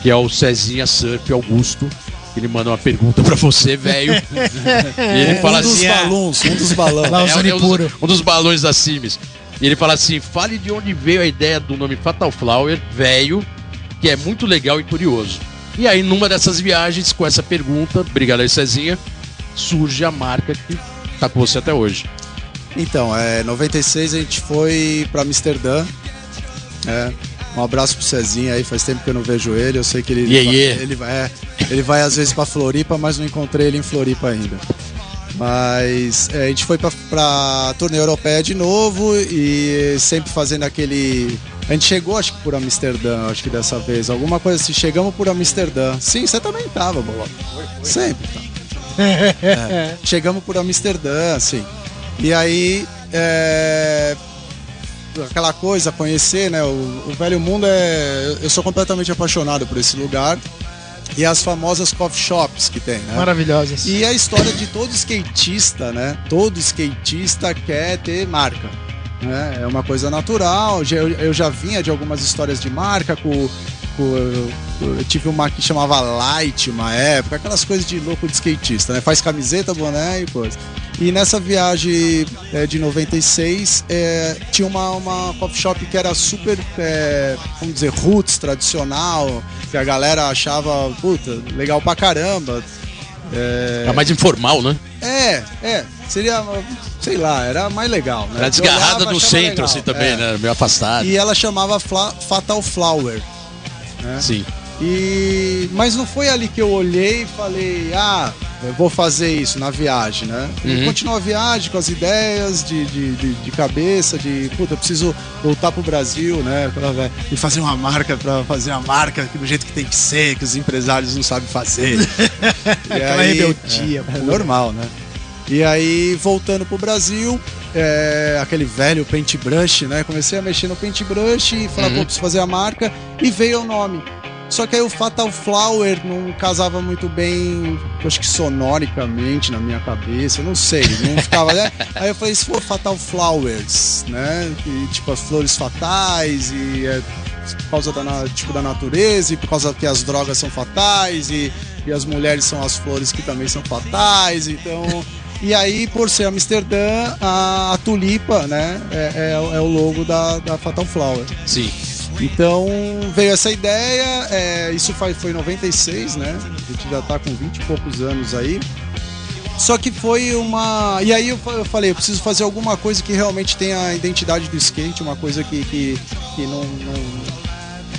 [SPEAKER 1] que é o Cezinha Surf Augusto. Ele manda uma pergunta pra você, velho. e ele [laughs] fala
[SPEAKER 3] um dos
[SPEAKER 1] assim: ah,
[SPEAKER 3] balões, um dos balões.
[SPEAKER 1] É, é um, dos, um dos balões da Sims. E ele fala assim: fale de onde veio a ideia do nome Fatal Flower, velho, que é muito legal e curioso. E aí, numa dessas viagens, com essa pergunta, obrigado aí, Cezinha, surge a marca que tá com você até hoje.
[SPEAKER 3] Então, é, 96 a gente foi pra Amsterdã. É, um abraço pro Cezinha aí, faz tempo que eu não vejo ele. Eu sei que ele,
[SPEAKER 1] Yeah,
[SPEAKER 3] vai,
[SPEAKER 1] yeah.
[SPEAKER 3] ele vai, é, ele vai às vezes pra Floripa, mas não encontrei ele em Floripa ainda. Mas é, a gente foi pra turnê europeia de novo e sempre fazendo aquele. A gente chegou, acho que por Amsterdã, acho que dessa vez. Alguma coisa assim, chegamos por Amsterdã. Sim, você também tava, Bolota. Sempre tá. É, chegamos por Amsterdã, assim. E aí, é, aquela coisa, conhecer, né? O, o velho mundo é. Eu sou completamente apaixonado por esse lugar. E as famosas coffee shops que tem, né?
[SPEAKER 2] Maravilhosas.
[SPEAKER 3] E a história de todo skatista, né? Todo skatista quer ter marca. Né? É uma coisa natural. Eu já vinha de algumas histórias de marca com. Com- eu tive uma que chamava Light uma época, aquelas coisas de louco de skatista, né? Faz camiseta, boné e coisa. E nessa viagem é, de 96, é, tinha uma, uma coffee shop que era super, é, vamos dizer, roots, tradicional, que a galera achava, puta, legal pra caramba.
[SPEAKER 1] É mais informal, né?
[SPEAKER 3] É, é. Seria, sei lá, era mais legal. Né?
[SPEAKER 1] Era
[SPEAKER 3] Eu
[SPEAKER 1] desgarrada
[SPEAKER 3] olhava,
[SPEAKER 1] no
[SPEAKER 3] achava
[SPEAKER 1] centro,
[SPEAKER 3] legal.
[SPEAKER 1] assim, também,
[SPEAKER 3] É.
[SPEAKER 1] né? Meio afastado.
[SPEAKER 3] E ela chamava Fla- Fatal Flower. Né?
[SPEAKER 1] Sim.
[SPEAKER 3] E... Mas não foi ali que eu olhei e falei, ah, eu vou fazer isso na viagem, né? E
[SPEAKER 1] Uhum.
[SPEAKER 3] continuou a viagem com as ideias de, de, de, de cabeça, de, puta, eu preciso voltar pro Brasil, né? Aquela E fazer uma marca pra fazer a marca do jeito que tem que ser, que os empresários não sabem fazer. [laughs] E
[SPEAKER 2] Aquela rebeldia,
[SPEAKER 3] É, é normal, né? E aí, voltando pro Brasil, é, aquele velho paintbrush, né? Comecei a mexer no paintbrush e falar,
[SPEAKER 1] Uhum.
[SPEAKER 3] pô, preciso fazer a marca. E veio o nome. Só que aí o Fatal Flower não casava muito bem, acho que sonoricamente na minha cabeça, não sei, não ficava. né? [laughs] Aí eu falei, se for Fatal Flowers, né? E, tipo, as flores fatais e é, por causa da, tipo, da natureza e por causa que as drogas são fatais e, e as mulheres são as flores que também são fatais, então. E aí, por ser Amsterdã, a, a tulipa, né, é, é- é o logo da, da Fatal Flower.
[SPEAKER 1] Sim.
[SPEAKER 3] Então veio essa ideia, é, isso foi, foi em 96, né? A gente já tá com 20 e poucos anos aí. Só que foi uma. E aí eu fa- eu falei, eu preciso fazer alguma coisa que realmente tenha a identidade do skate, uma coisa que, que, que não, não-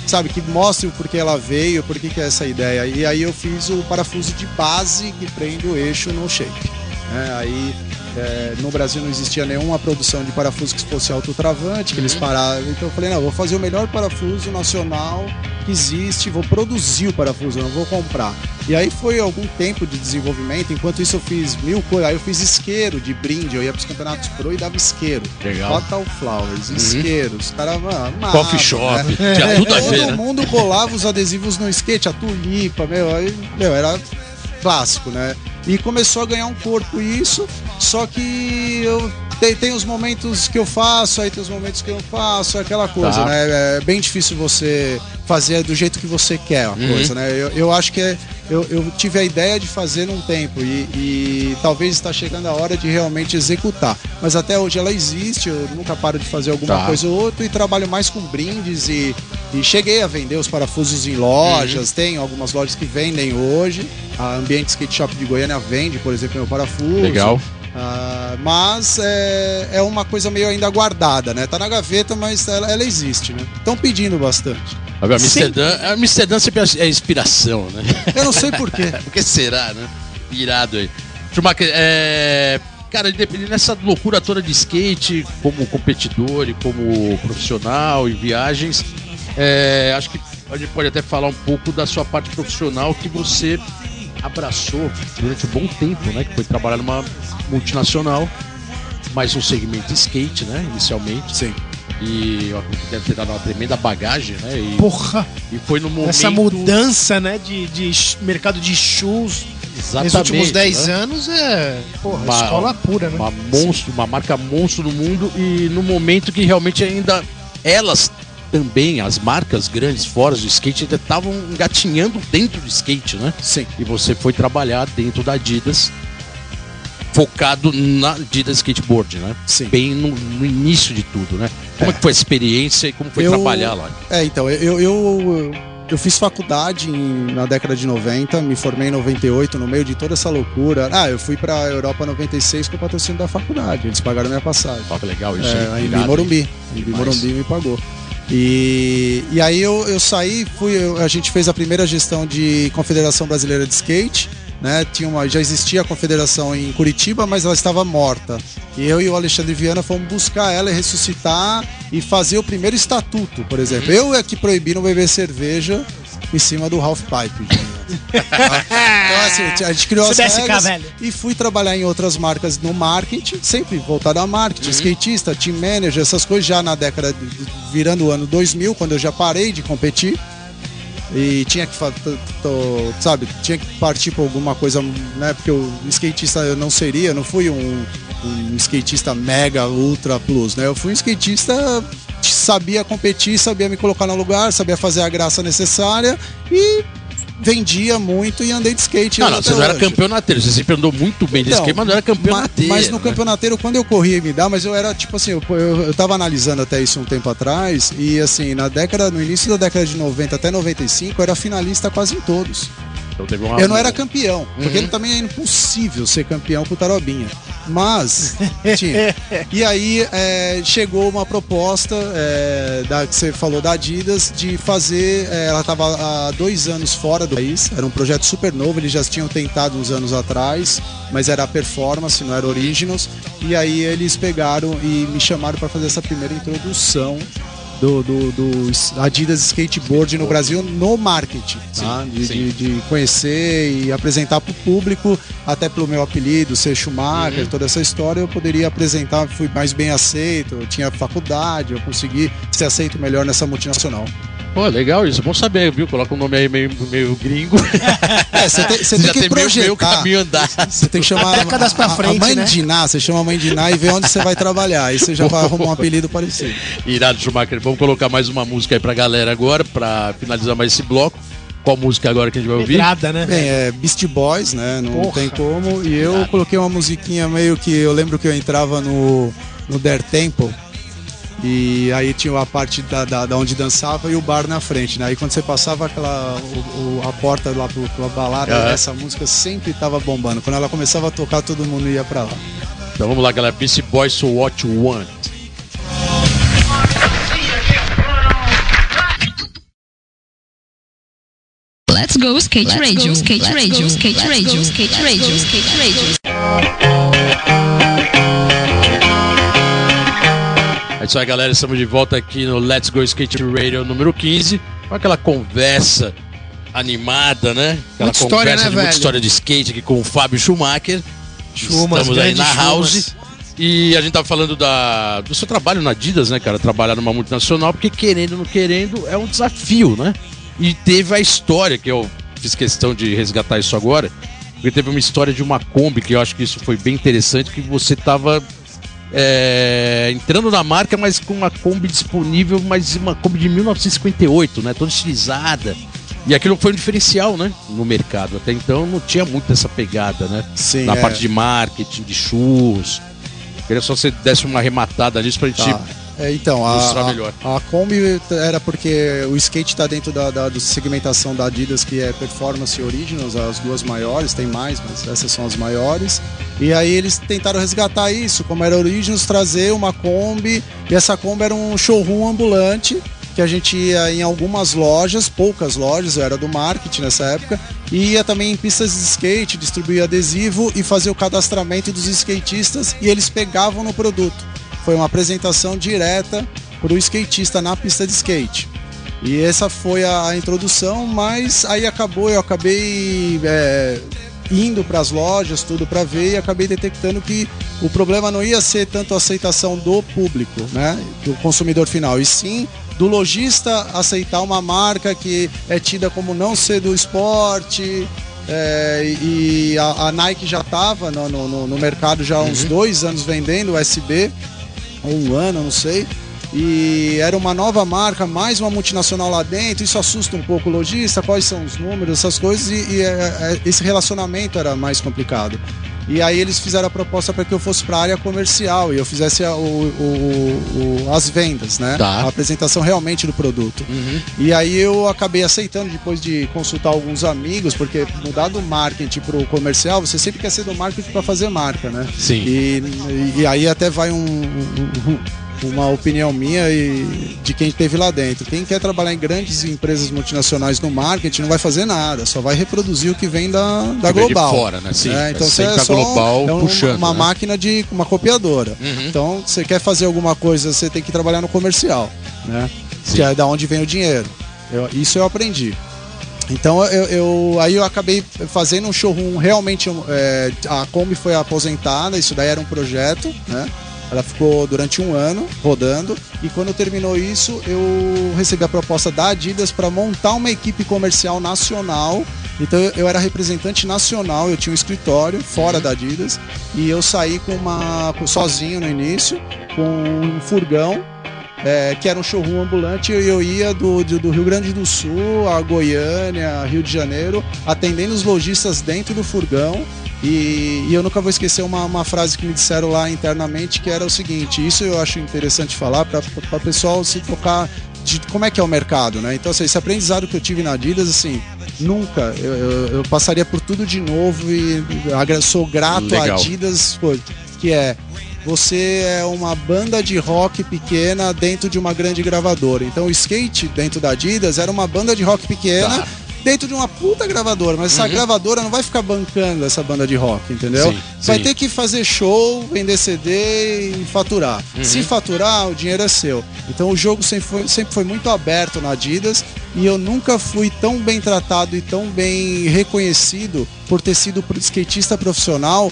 [SPEAKER 3] Sabe, que mostre o porquê ela veio, por que é essa ideia. E aí eu fiz o parafuso de base que prende o eixo no shape. Né? Aí é, no Brasil não existia nenhuma produção de parafuso que fosse autotravante, que eles pararam. Então eu falei, não, eu vou fazer o melhor parafuso nacional que existe, vou produzir o parafuso, não vou comprar. E aí foi algum tempo de desenvolvimento, enquanto isso eu fiz mil coisas. Aí eu fiz isqueiro de brinde, eu ia pros campeonatos pro e dava isqueiro.
[SPEAKER 1] Legal.
[SPEAKER 3] Fatal Flowers, isqueiros, cara, mano,
[SPEAKER 1] Coffee shop. Tinha tudo a ver,
[SPEAKER 3] Todo
[SPEAKER 1] né?
[SPEAKER 3] mundo colava os adesivos no skate, a tulipa, meu, aí, meu, era clássico, né? E começou a ganhar um corpo isso, só que eu tem, tem os momentos que eu faço, aí tem os momentos que eu não faço, aquela coisa,
[SPEAKER 1] Tá.
[SPEAKER 3] né? É bem difícil você fazer do jeito que você quer a
[SPEAKER 1] Uhum.
[SPEAKER 3] coisa, né? Eu, eu acho que é- eu, eu tive a ideia de fazer num tempo e, e talvez está chegando a hora de realmente executar. Mas até hoje ela existe, eu nunca paro de fazer alguma
[SPEAKER 1] Tá.
[SPEAKER 3] coisa ou outra e trabalho mais com brindes e, e cheguei a vender os parafusos em lojas, tem algumas lojas que vendem hoje. A Ambiente Skate Shop de Goiânia vende, por exemplo, meu parafuso.
[SPEAKER 1] Legal.
[SPEAKER 3] Ah, mas é, é uma coisa meio ainda guardada, né? Tá na gaveta, mas ela, ela existe, né? Estão pedindo bastante.
[SPEAKER 1] A Amsterdã, a Amsterdã sempre é inspiração, né?
[SPEAKER 3] Eu não sei porquê. [laughs]
[SPEAKER 1] Por que será, né? Irado aí. Schumacher, é... Cara, independente dessa loucura toda de skate, como competidor e como profissional em viagens, é, acho que a gente pode até falar um pouco da sua parte profissional que você abraçou durante um bom tempo, né? Que foi trabalhar numa multinacional, mais um segmento skate, né? Inicialmente.
[SPEAKER 3] Sim.
[SPEAKER 1] E que deve ter dado uma tremenda bagagem, né? E,
[SPEAKER 2] Porra,
[SPEAKER 1] e foi no momento.
[SPEAKER 2] essa mudança, né, de, de mercado de shoes
[SPEAKER 1] Exatamente,
[SPEAKER 2] nos últimos 10
[SPEAKER 1] né?
[SPEAKER 2] anos é, porra,
[SPEAKER 1] Uma-
[SPEAKER 2] escola pura, né?
[SPEAKER 1] Uma monstro, uma marca monstro no mundo e no momento que realmente ainda elas também, as marcas grandes fora do skate, ainda estavam engatinhando dentro do skate, né?
[SPEAKER 3] Sim.
[SPEAKER 1] E você foi trabalhar dentro da Adidas, focado na Adidas Skateboard, né?
[SPEAKER 3] Sim.
[SPEAKER 1] Bem no, no início de tudo, né? Como é. que foi a experiência e como foi
[SPEAKER 3] Eu-
[SPEAKER 1] trabalhar lá?
[SPEAKER 3] É, então, eu, eu, eu fiz faculdade em- na década de 90, me formei em 98, no meio de toda essa loucura. Ah, eu fui pra Europa 96 com o patrocínio da faculdade, eles pagaram minha passagem.
[SPEAKER 1] Ó, que legal isso.
[SPEAKER 3] É,
[SPEAKER 1] hein?
[SPEAKER 3] em Morumbi. Em. Morumbi me pagou. E, e aí eu, eu saí, fui, eu- a gente fez a primeira gestão de Confederação Brasileira de Skate, né? Tinha uma, já existia a confederação em Curitiba, mas ela estava morta. E eu e o Alexandre Viana fomos buscar ela e ressuscitar e fazer o primeiro estatuto, por exemplo. Eu é que proibiram beber cerveja em cima do half pipe. [laughs] então assim, a gente criou as
[SPEAKER 2] CBSK,
[SPEAKER 3] regras
[SPEAKER 2] velho.
[SPEAKER 3] e fui trabalhar em outras marcas no marketing, sempre voltado a marketing, skatista, team manager, essas coisas já na década de, virando o ano 2000, quando eu já parei de competir. E tinha que, sabe, tinha que partir para alguma coisa, né? Porque o skatista eu não seria, não fui um, um skatista mega ultra plus, né? Eu fui um skatista que sabia competir, sabia me colocar no lugar, sabia fazer a graça necessária e vendia muito e andei de skate.
[SPEAKER 1] Não, não, você não era campeonateiro, você sempre andou muito bem de
[SPEAKER 3] Então,
[SPEAKER 1] skate, mas não era campeonateiro.
[SPEAKER 3] Mas no
[SPEAKER 1] né?
[SPEAKER 3] campeonateiro, quando eu corria me dá, mas eu era tipo assim, eu, eu, eu tava analisando até isso um tempo atrás, e assim, na década, no início da década de 90 até 95, eu era finalista quase em todos.
[SPEAKER 1] Então teve uma-
[SPEAKER 3] Eu não era campeão, porque
[SPEAKER 1] Uhum.
[SPEAKER 3] também é impossível ser campeão com o Tarobinha. Mas, tinha. E aí é, chegou uma proposta é, da, que você falou da Adidas de fazer. é, ela estava há dois anos fora do país, era um projeto super novo, eles já tinham tentado uns anos atrás, mas era performance, não era originals. E aí eles pegaram e me chamaram para fazer essa primeira introdução do, do, do Adidas Skateboard no Brasil no marketing, tá? de,
[SPEAKER 1] sim.
[SPEAKER 3] de- de conhecer e apresentar para o público, até pelo meu apelido, ser Schumacher,
[SPEAKER 1] Uhum.
[SPEAKER 3] toda essa história, eu poderia apresentar, fui mais bem aceito, eu tinha faculdade, eu consegui ser aceito melhor nessa multinacional.
[SPEAKER 1] Pô, legal isso, bom saber, viu? Coloca um nome aí meio, meio gringo. [laughs]
[SPEAKER 3] É, você tem,
[SPEAKER 1] já
[SPEAKER 3] tem que
[SPEAKER 1] tem meio, meio
[SPEAKER 3] projetar.
[SPEAKER 1] caminho andar.
[SPEAKER 3] Você tem que chamar
[SPEAKER 2] Décadas pra
[SPEAKER 3] a, a,
[SPEAKER 2] frente,
[SPEAKER 3] a mãe
[SPEAKER 2] né?
[SPEAKER 3] de Ná, você chama a mãe de Ná e vê onde você vai trabalhar. Aí você já vai arrumar um [laughs] apelido parecido.
[SPEAKER 1] Irado, Schumacher. Vamos colocar mais uma música aí pra galera agora, pra finalizar mais esse bloco. Qual música agora que a gente vai ouvir?
[SPEAKER 2] Pedrada, né?
[SPEAKER 3] Bem, é Beast Boys, né? Não
[SPEAKER 2] Porra.
[SPEAKER 3] tem como. E eu coloquei uma musiquinha meio que. Eu lembro que eu entrava no, no Dare Temple. E aí tinha a parte da, da, da onde dançava e o bar na frente, né? Aí quando você passava aquela o- o- a porta lá pro, pra balada, essa música sempre tava bombando. Quando ela começava a tocar, todo mundo ia pra lá.
[SPEAKER 1] Então vamos lá, galera. Beastie Boys, So What You Want.
[SPEAKER 5] Let's go skate radio, skate radio, skate radio, skate radio, skate radio.
[SPEAKER 1] É isso aí, galera. Estamos de volta aqui no Let's Go Skate Radio número 15. Com aquela conversa animada, né? Aquela
[SPEAKER 2] Muita história,
[SPEAKER 1] conversa
[SPEAKER 2] né,
[SPEAKER 1] de muita
[SPEAKER 2] velho?
[SPEAKER 1] história de skate aqui com o Fábio Schumacher.
[SPEAKER 2] Chumas,
[SPEAKER 1] Estamos aí na House.
[SPEAKER 2] chumas.
[SPEAKER 1] E a gente tava falando da, do seu trabalho na Adidas, né, cara? Trabalhar numa multinacional, porque querendo ou não querendo, é um desafio, né? E teve a história, que eu fiz questão de resgatar isso agora, porque teve uma história de uma Kombi, que eu acho que isso foi bem interessante, que você tava é, entrando na marca, mas com uma Kombi disponível, mas uma Kombi de 1958, né? Toda estilizada. E aquilo foi um diferencial, né? No mercado. Até então não tinha muito essa pegada, né?
[SPEAKER 3] Sim,
[SPEAKER 1] na
[SPEAKER 3] é.
[SPEAKER 1] parte de marketing, de shoes. Queria só que você desse uma arrematada nisso pra gente.
[SPEAKER 3] Tá. É, então, a,
[SPEAKER 1] melhor.
[SPEAKER 3] a, a Kombi era porque o skate está dentro da, da, da segmentação da Adidas, que é Performance e Originals, as duas maiores, tem mais, mas essas são as maiores. E aí eles tentaram resgatar isso, como era Originals, trazer uma Kombi, e essa Kombi era um showroom ambulante, que a gente ia em algumas lojas, poucas lojas, eu era do marketing nessa época, e ia também em pistas de skate, distribuir adesivo e fazer o cadastramento dos skatistas, e eles pegavam no produto foi uma apresentação direta para o skatista na pista de skate. E essa foi a, a introdução, mas aí acabou, eu acabei é, indo para as lojas, tudo para ver, e acabei detectando que o problema não ia ser tanto a aceitação do público, né, do consumidor final, e sim do lojista aceitar uma marca que é tida como não ser do esporte. é, e a, a Nike já estava no, no- no mercado já há uns dois anos vendendo USB, ou um ano, não sei. E era uma nova marca, mais uma multinacional lá dentro. Isso assusta um pouco o lojista, quais são os números, essas coisas. E, e, é, é, esse relacionamento era mais complicado. E aí eles fizeram a proposta para que eu fosse para a área comercial e eu fizesse a- o- o- o- as vendas, né?
[SPEAKER 1] Tá.
[SPEAKER 3] A apresentação realmente do produto. E aí eu acabei aceitando depois de consultar alguns amigos, porque mudar do marketing para o comercial, você sempre quer ser do marketing para fazer marca, né?
[SPEAKER 1] Sim.
[SPEAKER 3] E, e aí até vai um- um- um- uma opinião minha e de quem esteve lá dentro. Quem quer trabalhar em grandes empresas multinacionais no marketing não vai fazer nada, só vai reproduzir o que vem da, da
[SPEAKER 1] Que vem
[SPEAKER 3] global.
[SPEAKER 1] fora, né? Sim,
[SPEAKER 3] É, então você é só
[SPEAKER 1] global
[SPEAKER 3] é um-
[SPEAKER 1] puxando,
[SPEAKER 3] uma
[SPEAKER 1] né?
[SPEAKER 3] máquina de uma copiadora.
[SPEAKER 1] Uhum.
[SPEAKER 3] Então você quer fazer alguma coisa, você tem que trabalhar no comercial, né?
[SPEAKER 1] Sim.
[SPEAKER 3] Que é da onde vem o dinheiro. Eu- isso eu aprendi. Então eu, eu- aí eu acabei fazendo um showroom realmente é, a Kombi foi aposentada, isso daí era um projeto, né? Ela ficou durante um ano rodando e quando terminou isso eu recebi a proposta da Adidas para montar uma equipe comercial nacional. Então eu, eu era representante nacional, eu tinha um escritório fora da Adidas e eu saí com uma sozinho no início com um furgão é, que era um showroom ambulante, e eu ia do, do, do Rio Grande do Sul a Goiânia, Rio de Janeiro, atendendo os lojistas dentro do furgão. E, e eu nunca vou esquecer uma, uma frase que me disseram lá internamente, que era o seguinte: isso eu acho interessante falar para o pessoal se tocar de como é que é o mercado, né? Então, assim, esse aprendizado que eu tive na Adidas, assim, nunca eu, eu- eu passaria por tudo de novo e sou grato à. Adidas, pô, que é você é uma banda de rock pequena dentro de uma grande gravadora. Então o skate dentro da Adidas era uma banda de rock pequena
[SPEAKER 1] Tá.
[SPEAKER 3] Dentro de uma puta gravadora, mas essa gravadora não vai ficar bancando essa banda de rock, entendeu?
[SPEAKER 1] Sim,
[SPEAKER 3] vai
[SPEAKER 1] sim.
[SPEAKER 3] ter que fazer show, vender CD e faturar. Se faturar, o dinheiro é seu. Então o jogo sempre foi, sempre foi muito aberto na Adidas e eu nunca fui tão bem tratado e tão bem reconhecido por ter sido skatista profissional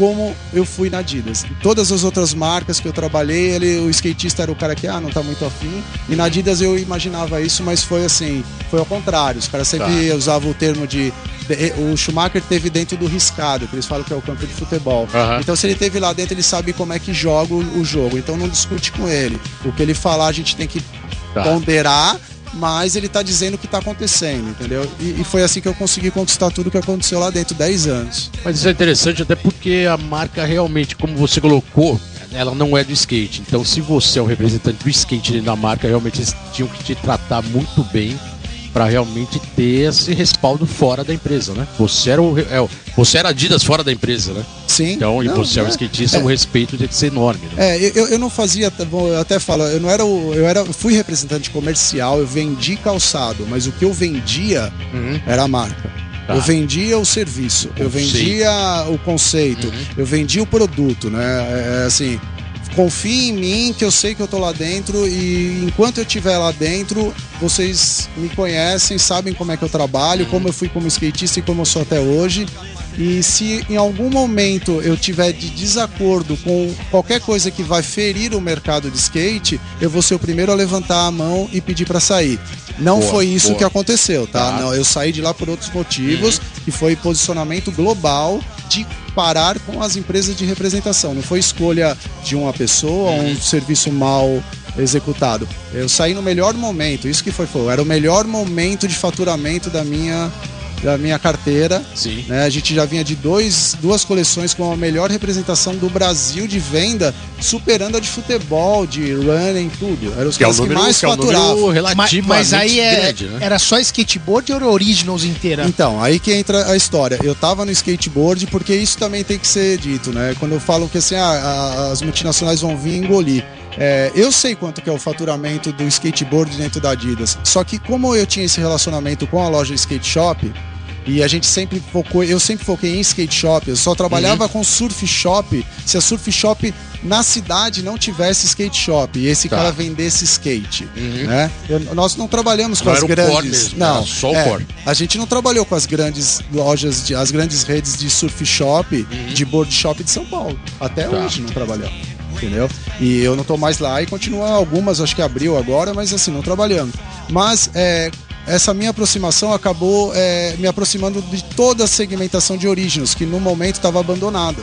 [SPEAKER 3] como eu fui na Adidas. Em todas as outras marcas que eu trabalhei, ele, o skatista era o cara que ah, não tá muito afim. E na Adidas eu imaginava isso, mas foi assim, foi ao contrário. Os caras sempre usavam o termo de, de- O Schumacher teve dentro do riscado, que eles falam que é o campo de futebol. Então, se ele teve lá dentro, ele sabe como é que joga o, o jogo. Então, não discute com ele. O que ele falar, a gente tem que
[SPEAKER 1] Tá.
[SPEAKER 3] ponderar, mas ele tá dizendo o que tá acontecendo, entendeu? E, e foi assim que eu consegui conquistar tudo que aconteceu lá dentro, 10 anos.
[SPEAKER 1] Mas isso é interessante até porque a marca realmente, como você colocou, ela não é do skate. Então, se você é o representante do skate dentro da marca, realmente eles tinham que te tratar muito bem para realmente ter esse respaldo fora da empresa, né? Você era o, é, você era Adidas fora da empresa, né?
[SPEAKER 3] Sim.
[SPEAKER 1] Então, e
[SPEAKER 3] Não,
[SPEAKER 1] você é um
[SPEAKER 3] é.
[SPEAKER 1] skatista, o respeito tem que ser enorme, né?
[SPEAKER 3] É, eu, eu não fazia, bom, eu até falo, eu não era o, eu era, fui representante comercial, eu vendi calçado, mas o que eu vendia
[SPEAKER 1] Uhum.
[SPEAKER 3] era a marca.
[SPEAKER 1] Tá.
[SPEAKER 3] Eu vendia o serviço, eu vendia o conceito,
[SPEAKER 1] Uhum.
[SPEAKER 3] eu vendia o produto, né? É, é, assim, confie em mim que eu sei que eu tô lá dentro e enquanto eu estiver lá dentro, vocês me conhecem, sabem como é que eu trabalho, como eu fui como skatista e como eu sou até hoje. E se em algum momento eu tiver de desacordo com qualquer coisa que vai ferir o mercado de skate, eu vou ser o primeiro a levantar a mão e pedir para sair. Não
[SPEAKER 1] Boa,
[SPEAKER 3] foi isso
[SPEAKER 1] boa.
[SPEAKER 3] que aconteceu, tá?
[SPEAKER 1] Tá.
[SPEAKER 3] Não, eu saí de lá por outros motivos, que foi posicionamento global de parar com as empresas de representação. Não foi escolha de uma pessoa ou um serviço mal executado. Eu saí no melhor momento, isso que foi, foi era o melhor momento de faturamento da minha da minha carteira.
[SPEAKER 1] Sim.
[SPEAKER 3] né? A gente já vinha de dois, duas coleções com a melhor representação do Brasil de venda, superando a de futebol, de running, tudo. Eram os
[SPEAKER 1] Que é o
[SPEAKER 3] caras que
[SPEAKER 1] número,
[SPEAKER 3] mais
[SPEAKER 1] que é o
[SPEAKER 3] faturavam.
[SPEAKER 1] número
[SPEAKER 2] Mas, mas aí é-
[SPEAKER 1] grande, né?
[SPEAKER 2] era só skateboard ou era originals inteira?
[SPEAKER 3] Então, aí que entra a história. Eu tava no skateboard porque isso também tem que ser dito, né? Quando eu falo que assim, ah, as multinacionais vão vir engolir. É, eu sei quanto que é o faturamento do skateboard dentro da Adidas. Só que como eu tinha esse relacionamento com a loja Skate Shop, E a gente sempre focou, eu sempre foquei em skate shop, eu só trabalhava com surf shop se a surf shop na cidade não tivesse skate shop e esse
[SPEAKER 1] Tá.
[SPEAKER 3] cara vendesse skate,
[SPEAKER 1] Uhum.
[SPEAKER 3] né? Eu- nós não trabalhamos com
[SPEAKER 1] Não
[SPEAKER 3] as grandes,
[SPEAKER 1] mesmo,
[SPEAKER 3] não,
[SPEAKER 1] só o
[SPEAKER 3] é,
[SPEAKER 1] core.
[SPEAKER 3] a gente não trabalhou com as grandes lojas, de, as grandes redes de surf shop, de board shop de São Paulo. Até
[SPEAKER 1] Uhum. Tá.
[SPEAKER 3] hoje não trabalhamos. Entendeu? E eu não tô mais lá e continua algumas, acho que abriu agora, mas assim, não trabalhando. Mas é, essa minha aproximação acabou é, me aproximando de toda a segmentação de Originals, que no momento estava abandonada.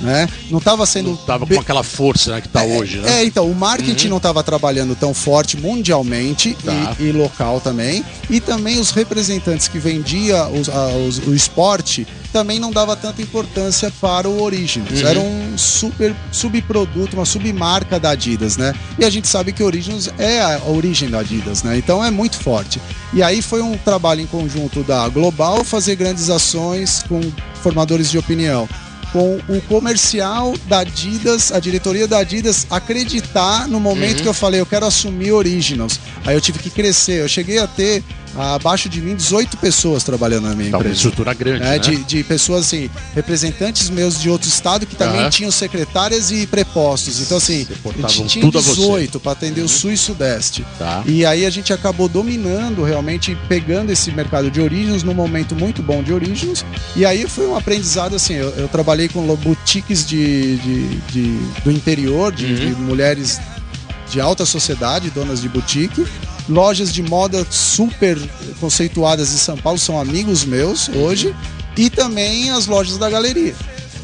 [SPEAKER 3] Né? Não estava sendo.
[SPEAKER 1] Não tava com aquela força né, que tá hoje, né?
[SPEAKER 3] é, então, o marketing não estava trabalhando tão forte mundialmente
[SPEAKER 1] Tá.
[SPEAKER 3] e, e local também. E também os representantes que vendia os- a- os- o esporte também não dava tanta importância para o Origins.
[SPEAKER 1] Uhum.
[SPEAKER 3] Era um super subproduto, uma submarca da Adidas, né? E a gente sabe que o Origins é a origem da Adidas, né? Então é muito forte. E aí foi um trabalho em conjunto da Global fazer grandes ações com formadores de opinião com o comercial da Adidas, a diretoria da Adidas acreditar no momento que eu falei, eu quero assumir Originals. Aí eu tive que crescer. Eu cheguei a ter abaixo de mim 18 pessoas trabalhando na minha
[SPEAKER 1] Tá uma
[SPEAKER 3] empresa.
[SPEAKER 1] estrutura grande,
[SPEAKER 3] É,
[SPEAKER 1] né?
[SPEAKER 3] de, de pessoas assim, representantes meus de outro estado que também
[SPEAKER 1] Aham.
[SPEAKER 3] tinham secretárias e prepostos. Então, assim, a gente tinha
[SPEAKER 1] tudo a você.
[SPEAKER 3] 18 para atender o sul e sudeste.
[SPEAKER 1] Tá.
[SPEAKER 3] E aí a gente acabou dominando, realmente pegando esse mercado de origens num momento muito bom de origens. E aí foi um aprendizado assim. Eu, eu trabalhei com boutiques de, de- de- do interior, de,
[SPEAKER 1] Uhum.
[SPEAKER 3] de mulheres de alta sociedade, donas de boutique. Lojas de moda super conceituadas em São Paulo são amigos meus hoje. E também as lojas da galeria.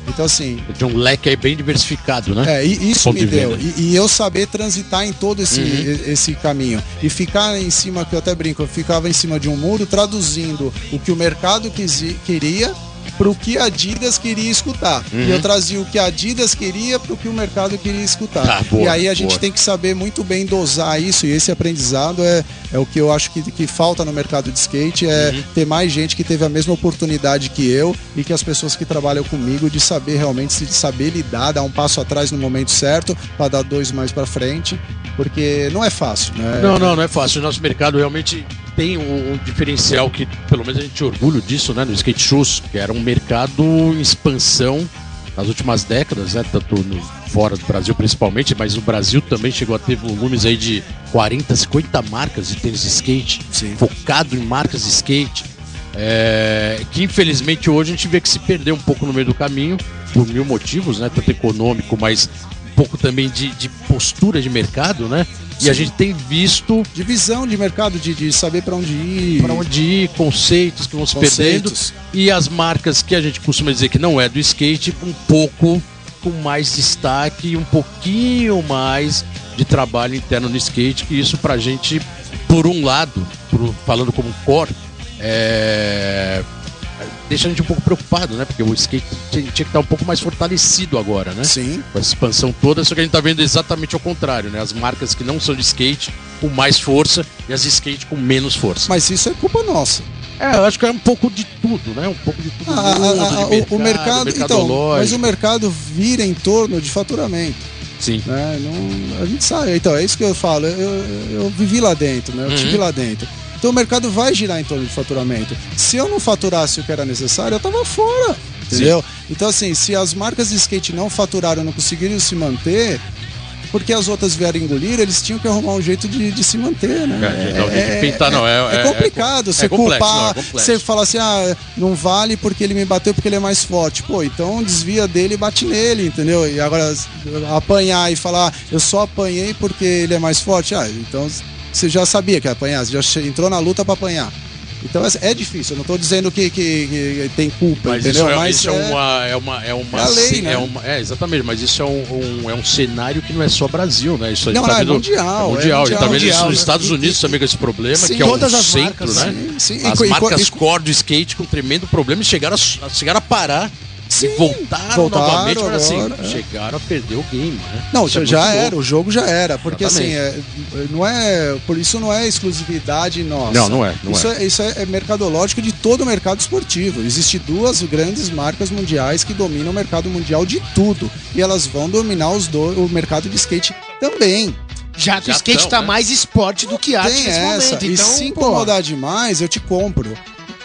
[SPEAKER 3] Então, assim,
[SPEAKER 1] De um leque aí bem diversificado, né?
[SPEAKER 3] é, e isso
[SPEAKER 1] Ponto
[SPEAKER 3] me
[SPEAKER 1] de
[SPEAKER 3] deu. E, e eu saber transitar em todo esse,
[SPEAKER 1] Uhum.
[SPEAKER 3] esse caminho. E ficar em cima, que eu até brinco, eu ficava em cima de um muro traduzindo o que o mercado quisi- queria para o que a Adidas queria escutar.
[SPEAKER 1] Uhum.
[SPEAKER 3] E eu trazia o que a Adidas queria para o que o mercado queria escutar.
[SPEAKER 1] Tá, boa,
[SPEAKER 3] e aí a gente
[SPEAKER 1] boa.
[SPEAKER 3] tem que saber muito bem dosar isso. E esse aprendizado é, é o que eu acho que, que falta no mercado de skate. É
[SPEAKER 1] Uhum.
[SPEAKER 3] ter mais gente que teve a mesma oportunidade que eu e que as pessoas que trabalham comigo de saber realmente se de saber lidar, dar um passo atrás no momento certo para dar dois mais para frente, porque não é fácil, né?
[SPEAKER 1] Não, não, não é fácil. O nosso mercado realmente tem um, um diferencial que, pelo menos, a gente orgulho disso, né? No skate shoes, que era um mercado em expansão nas últimas décadas, né? Tanto no, fora do Brasil principalmente, mas no Brasil também chegou a ter volumes aí de 40, 50 marcas de tênis de skate,
[SPEAKER 3] Sim.
[SPEAKER 1] focado em marcas de skate. é, que infelizmente hoje a gente vê que se perdeu um pouco no meio do caminho, por mil motivos, né? Tanto econômico, mas pouco também de, de postura de mercado, né? E a gente tem visto
[SPEAKER 3] De visão de mercado, de, de saber para onde ir.
[SPEAKER 1] para onde ir, conceitos que vão se perdendo.
[SPEAKER 3] conceitos.
[SPEAKER 1] E as marcas que a gente costuma dizer que não é do skate, um pouco com mais destaque e um pouquinho mais de trabalho interno no skate, que isso pra gente, por um lado, falando como core, é, deixa a gente um pouco preocupado, né? Porque o skate tinha, que estar um pouco mais fortalecido agora, né?
[SPEAKER 3] Sim.
[SPEAKER 1] com essa expansão toda, só que a gente tá vendo exatamente ao contrário, né? As marcas que não são de skate com mais força e as de skate com menos força.
[SPEAKER 3] Mas isso é culpa nossa.
[SPEAKER 1] É, eu acho que é um pouco de tudo, né? Um pouco de tudo.
[SPEAKER 3] Ah,
[SPEAKER 1] mundo,
[SPEAKER 3] ah, ah,
[SPEAKER 1] de
[SPEAKER 3] o- o mercado, então, mas o mercado vira em torno de faturamento.
[SPEAKER 1] Sim.
[SPEAKER 3] né? Não, a gente sabe. Então, é isso que eu falo. Eu, eu, eu vivi lá dentro, né? Eu
[SPEAKER 1] Uhum.
[SPEAKER 3] tive lá dentro. Então o mercado vai girar em torno de faturamento. Se eu não faturasse o que era necessário, eu tava fora. Entendeu? Então, assim, se as marcas de skate não faturaram, não conseguiram se manter, porque as outras vieram engolir, eles tinham que arrumar um jeito de, de se manter, né?
[SPEAKER 1] É, tem que pintar, não, é-
[SPEAKER 3] é
[SPEAKER 1] é-
[SPEAKER 3] complicado.
[SPEAKER 1] é
[SPEAKER 3] você
[SPEAKER 1] complexo, não, é
[SPEAKER 3] culpar, você falar assim, ah, não vale porque ele me bateu porque ele é mais forte. Pô, então desvia dele e bate nele, entendeu? E agora apanhar e falar, eu só apanhei porque ele é mais forte. Ah, então você já sabia que ia apanhar, você já entrou na luta pra apanhar. Então é- é difícil, eu não tô dizendo que, que- que tem culpa,
[SPEAKER 1] Mas
[SPEAKER 3] entendeu?
[SPEAKER 1] isso, é,
[SPEAKER 3] Mas
[SPEAKER 1] isso é uma. É, uma, é, uma
[SPEAKER 3] É lei, né?
[SPEAKER 1] é, uma- é, exatamente, mas isso é um, um- é um cenário que não é só Brasil, né? Isso gente
[SPEAKER 3] Não,
[SPEAKER 1] tá
[SPEAKER 3] não, é
[SPEAKER 1] vendo-
[SPEAKER 3] mundial,
[SPEAKER 1] É
[SPEAKER 3] é
[SPEAKER 1] mundial. tá
[SPEAKER 3] mundial,
[SPEAKER 1] isso
[SPEAKER 3] mundial,
[SPEAKER 1] nos
[SPEAKER 3] né?
[SPEAKER 1] Estados
[SPEAKER 3] E-
[SPEAKER 1] Unidos também com esse problema,
[SPEAKER 3] Sim,
[SPEAKER 1] que é um centro,
[SPEAKER 4] marcas,
[SPEAKER 1] né?
[SPEAKER 3] Sim, sim. E
[SPEAKER 1] As
[SPEAKER 3] e
[SPEAKER 1] marcas
[SPEAKER 3] e co-
[SPEAKER 1] core do skate com tremendo problema e chegaram a, chegaram a parar.
[SPEAKER 3] Sim,
[SPEAKER 1] e voltaram,
[SPEAKER 3] voltaram
[SPEAKER 1] novamente, mas assim,
[SPEAKER 3] agora, é.
[SPEAKER 1] chegaram a perder o game, né?
[SPEAKER 3] Não,
[SPEAKER 1] Isso é
[SPEAKER 3] já,
[SPEAKER 1] muito
[SPEAKER 3] era, o jogo já era, porque
[SPEAKER 1] Exatamente.
[SPEAKER 3] assim, é, não é, por isso não é exclusividade nossa.
[SPEAKER 1] Não, não é, não
[SPEAKER 3] isso
[SPEAKER 1] é.
[SPEAKER 3] é. Isso é, é mercadológico de todo o mercado esportivo. Existem duas grandes marcas mundiais que dominam o mercado mundial de tudo e elas vão dominar os do, o mercado de skate também.
[SPEAKER 4] Já que
[SPEAKER 1] Já
[SPEAKER 4] o skate
[SPEAKER 1] tão,
[SPEAKER 4] tá
[SPEAKER 1] né?
[SPEAKER 4] mais esporte do que arte
[SPEAKER 3] Tem
[SPEAKER 4] nesse
[SPEAKER 3] essa.
[SPEAKER 4] momento.
[SPEAKER 3] e
[SPEAKER 4] Então,
[SPEAKER 3] se
[SPEAKER 4] pô,
[SPEAKER 3] incomodar demais, eu te compro.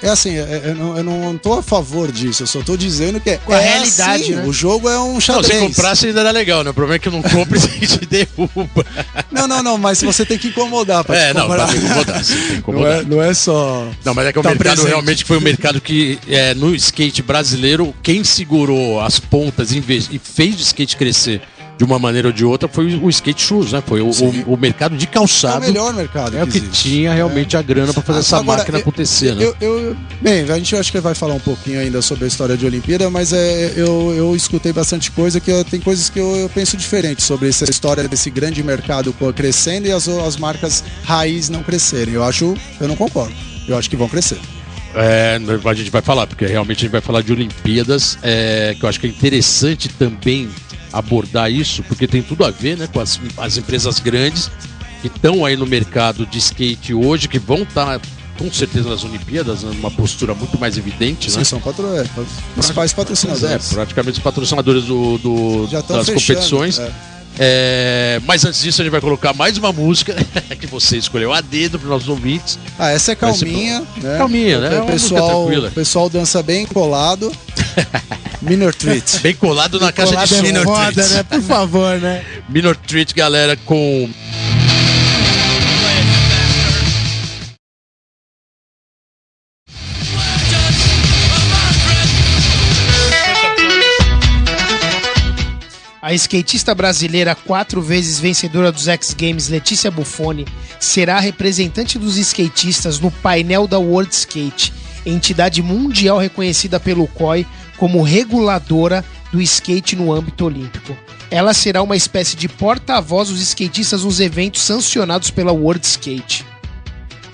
[SPEAKER 3] É assim, é- é- eu, não, eu não tô a favor disso, eu só tô dizendo que é,
[SPEAKER 2] Com a
[SPEAKER 3] é
[SPEAKER 2] realidade,
[SPEAKER 3] assim,
[SPEAKER 2] né?
[SPEAKER 3] O jogo é um
[SPEAKER 1] Não,
[SPEAKER 3] xadrez.
[SPEAKER 1] se comprasse ainda era legal, né? O problema é que não compra [laughs] e te derruba.
[SPEAKER 3] Não, não, não, mas você tem que incomodar pra
[SPEAKER 1] É,
[SPEAKER 3] te
[SPEAKER 1] não,
[SPEAKER 3] comprar.
[SPEAKER 1] pra me incomodar, sim, tem que
[SPEAKER 3] Não
[SPEAKER 1] incomodar.
[SPEAKER 3] é, não é só.
[SPEAKER 1] Não, mas é que o
[SPEAKER 3] Tá
[SPEAKER 1] mercado
[SPEAKER 3] presente.
[SPEAKER 1] realmente foi um mercado que, é, no skate brasileiro, quem segurou as pontas em vez- e fez o skate crescer de uma maneira ou de outra foi o, skate shoes, né? Foi o, o- o mercado de
[SPEAKER 3] É o
[SPEAKER 1] calçado.
[SPEAKER 3] melhor mercado.
[SPEAKER 1] É o que tinha realmente a grana pra fazer essa
[SPEAKER 3] Agora,
[SPEAKER 1] máquina
[SPEAKER 3] eu-
[SPEAKER 1] acontecer, né?
[SPEAKER 3] Eu, eu- bem, a gente acho que vai falar um pouquinho ainda sobre a história de Olimpíada, mas é, eu, eu escutei bastante coisa que tem coisas que eu, eu penso diferente sobre essa história desse grande mercado crescendo e as, as marcas raiz não crescerem. Eu acho, eu não concordo. Eu acho que vão crescer.
[SPEAKER 1] É, a gente vai falar, porque realmente a gente vai falar de Olimpíadas, é, que eu acho que é interessante também abordar isso, porque tem tudo a ver né, com as, as empresas grandes que estão aí no mercado de skate hoje, que vão estar com certeza nas Olimpíadas, né, numa postura muito mais evidente, né?
[SPEAKER 3] Sim, são patro... é, principais
[SPEAKER 1] É,
[SPEAKER 3] patrocinadores.
[SPEAKER 1] praticamente os patrocinadores do, do- das
[SPEAKER 3] fechando,
[SPEAKER 1] competições.
[SPEAKER 3] é.
[SPEAKER 1] É, mas antes disso, a gente vai colocar mais uma música [laughs] que você escolheu a dedo para os nossos ouvintes.
[SPEAKER 3] Ah, essa é
[SPEAKER 1] Vai ser
[SPEAKER 3] calminha, né?
[SPEAKER 1] Calminha, né? É
[SPEAKER 3] O
[SPEAKER 1] música
[SPEAKER 3] pessoal,
[SPEAKER 1] tranquila.
[SPEAKER 3] o pessoal dança bem colado. Minor Treat.
[SPEAKER 1] Bem colado na caixa de
[SPEAKER 2] é foda, né? Por favor, né?
[SPEAKER 1] Minor Treat, galera, com.
[SPEAKER 2] A skatista brasileira, quatro vezes vencedora dos X Games, Letícia Buffoni, será a representante dos skatistas no painel da World Skate, entidade mundial reconhecida pelo COI como reguladora do skate no âmbito olímpico. Ela será uma espécie de porta-voz dos skatistas nos eventos sancionados pela World Skate.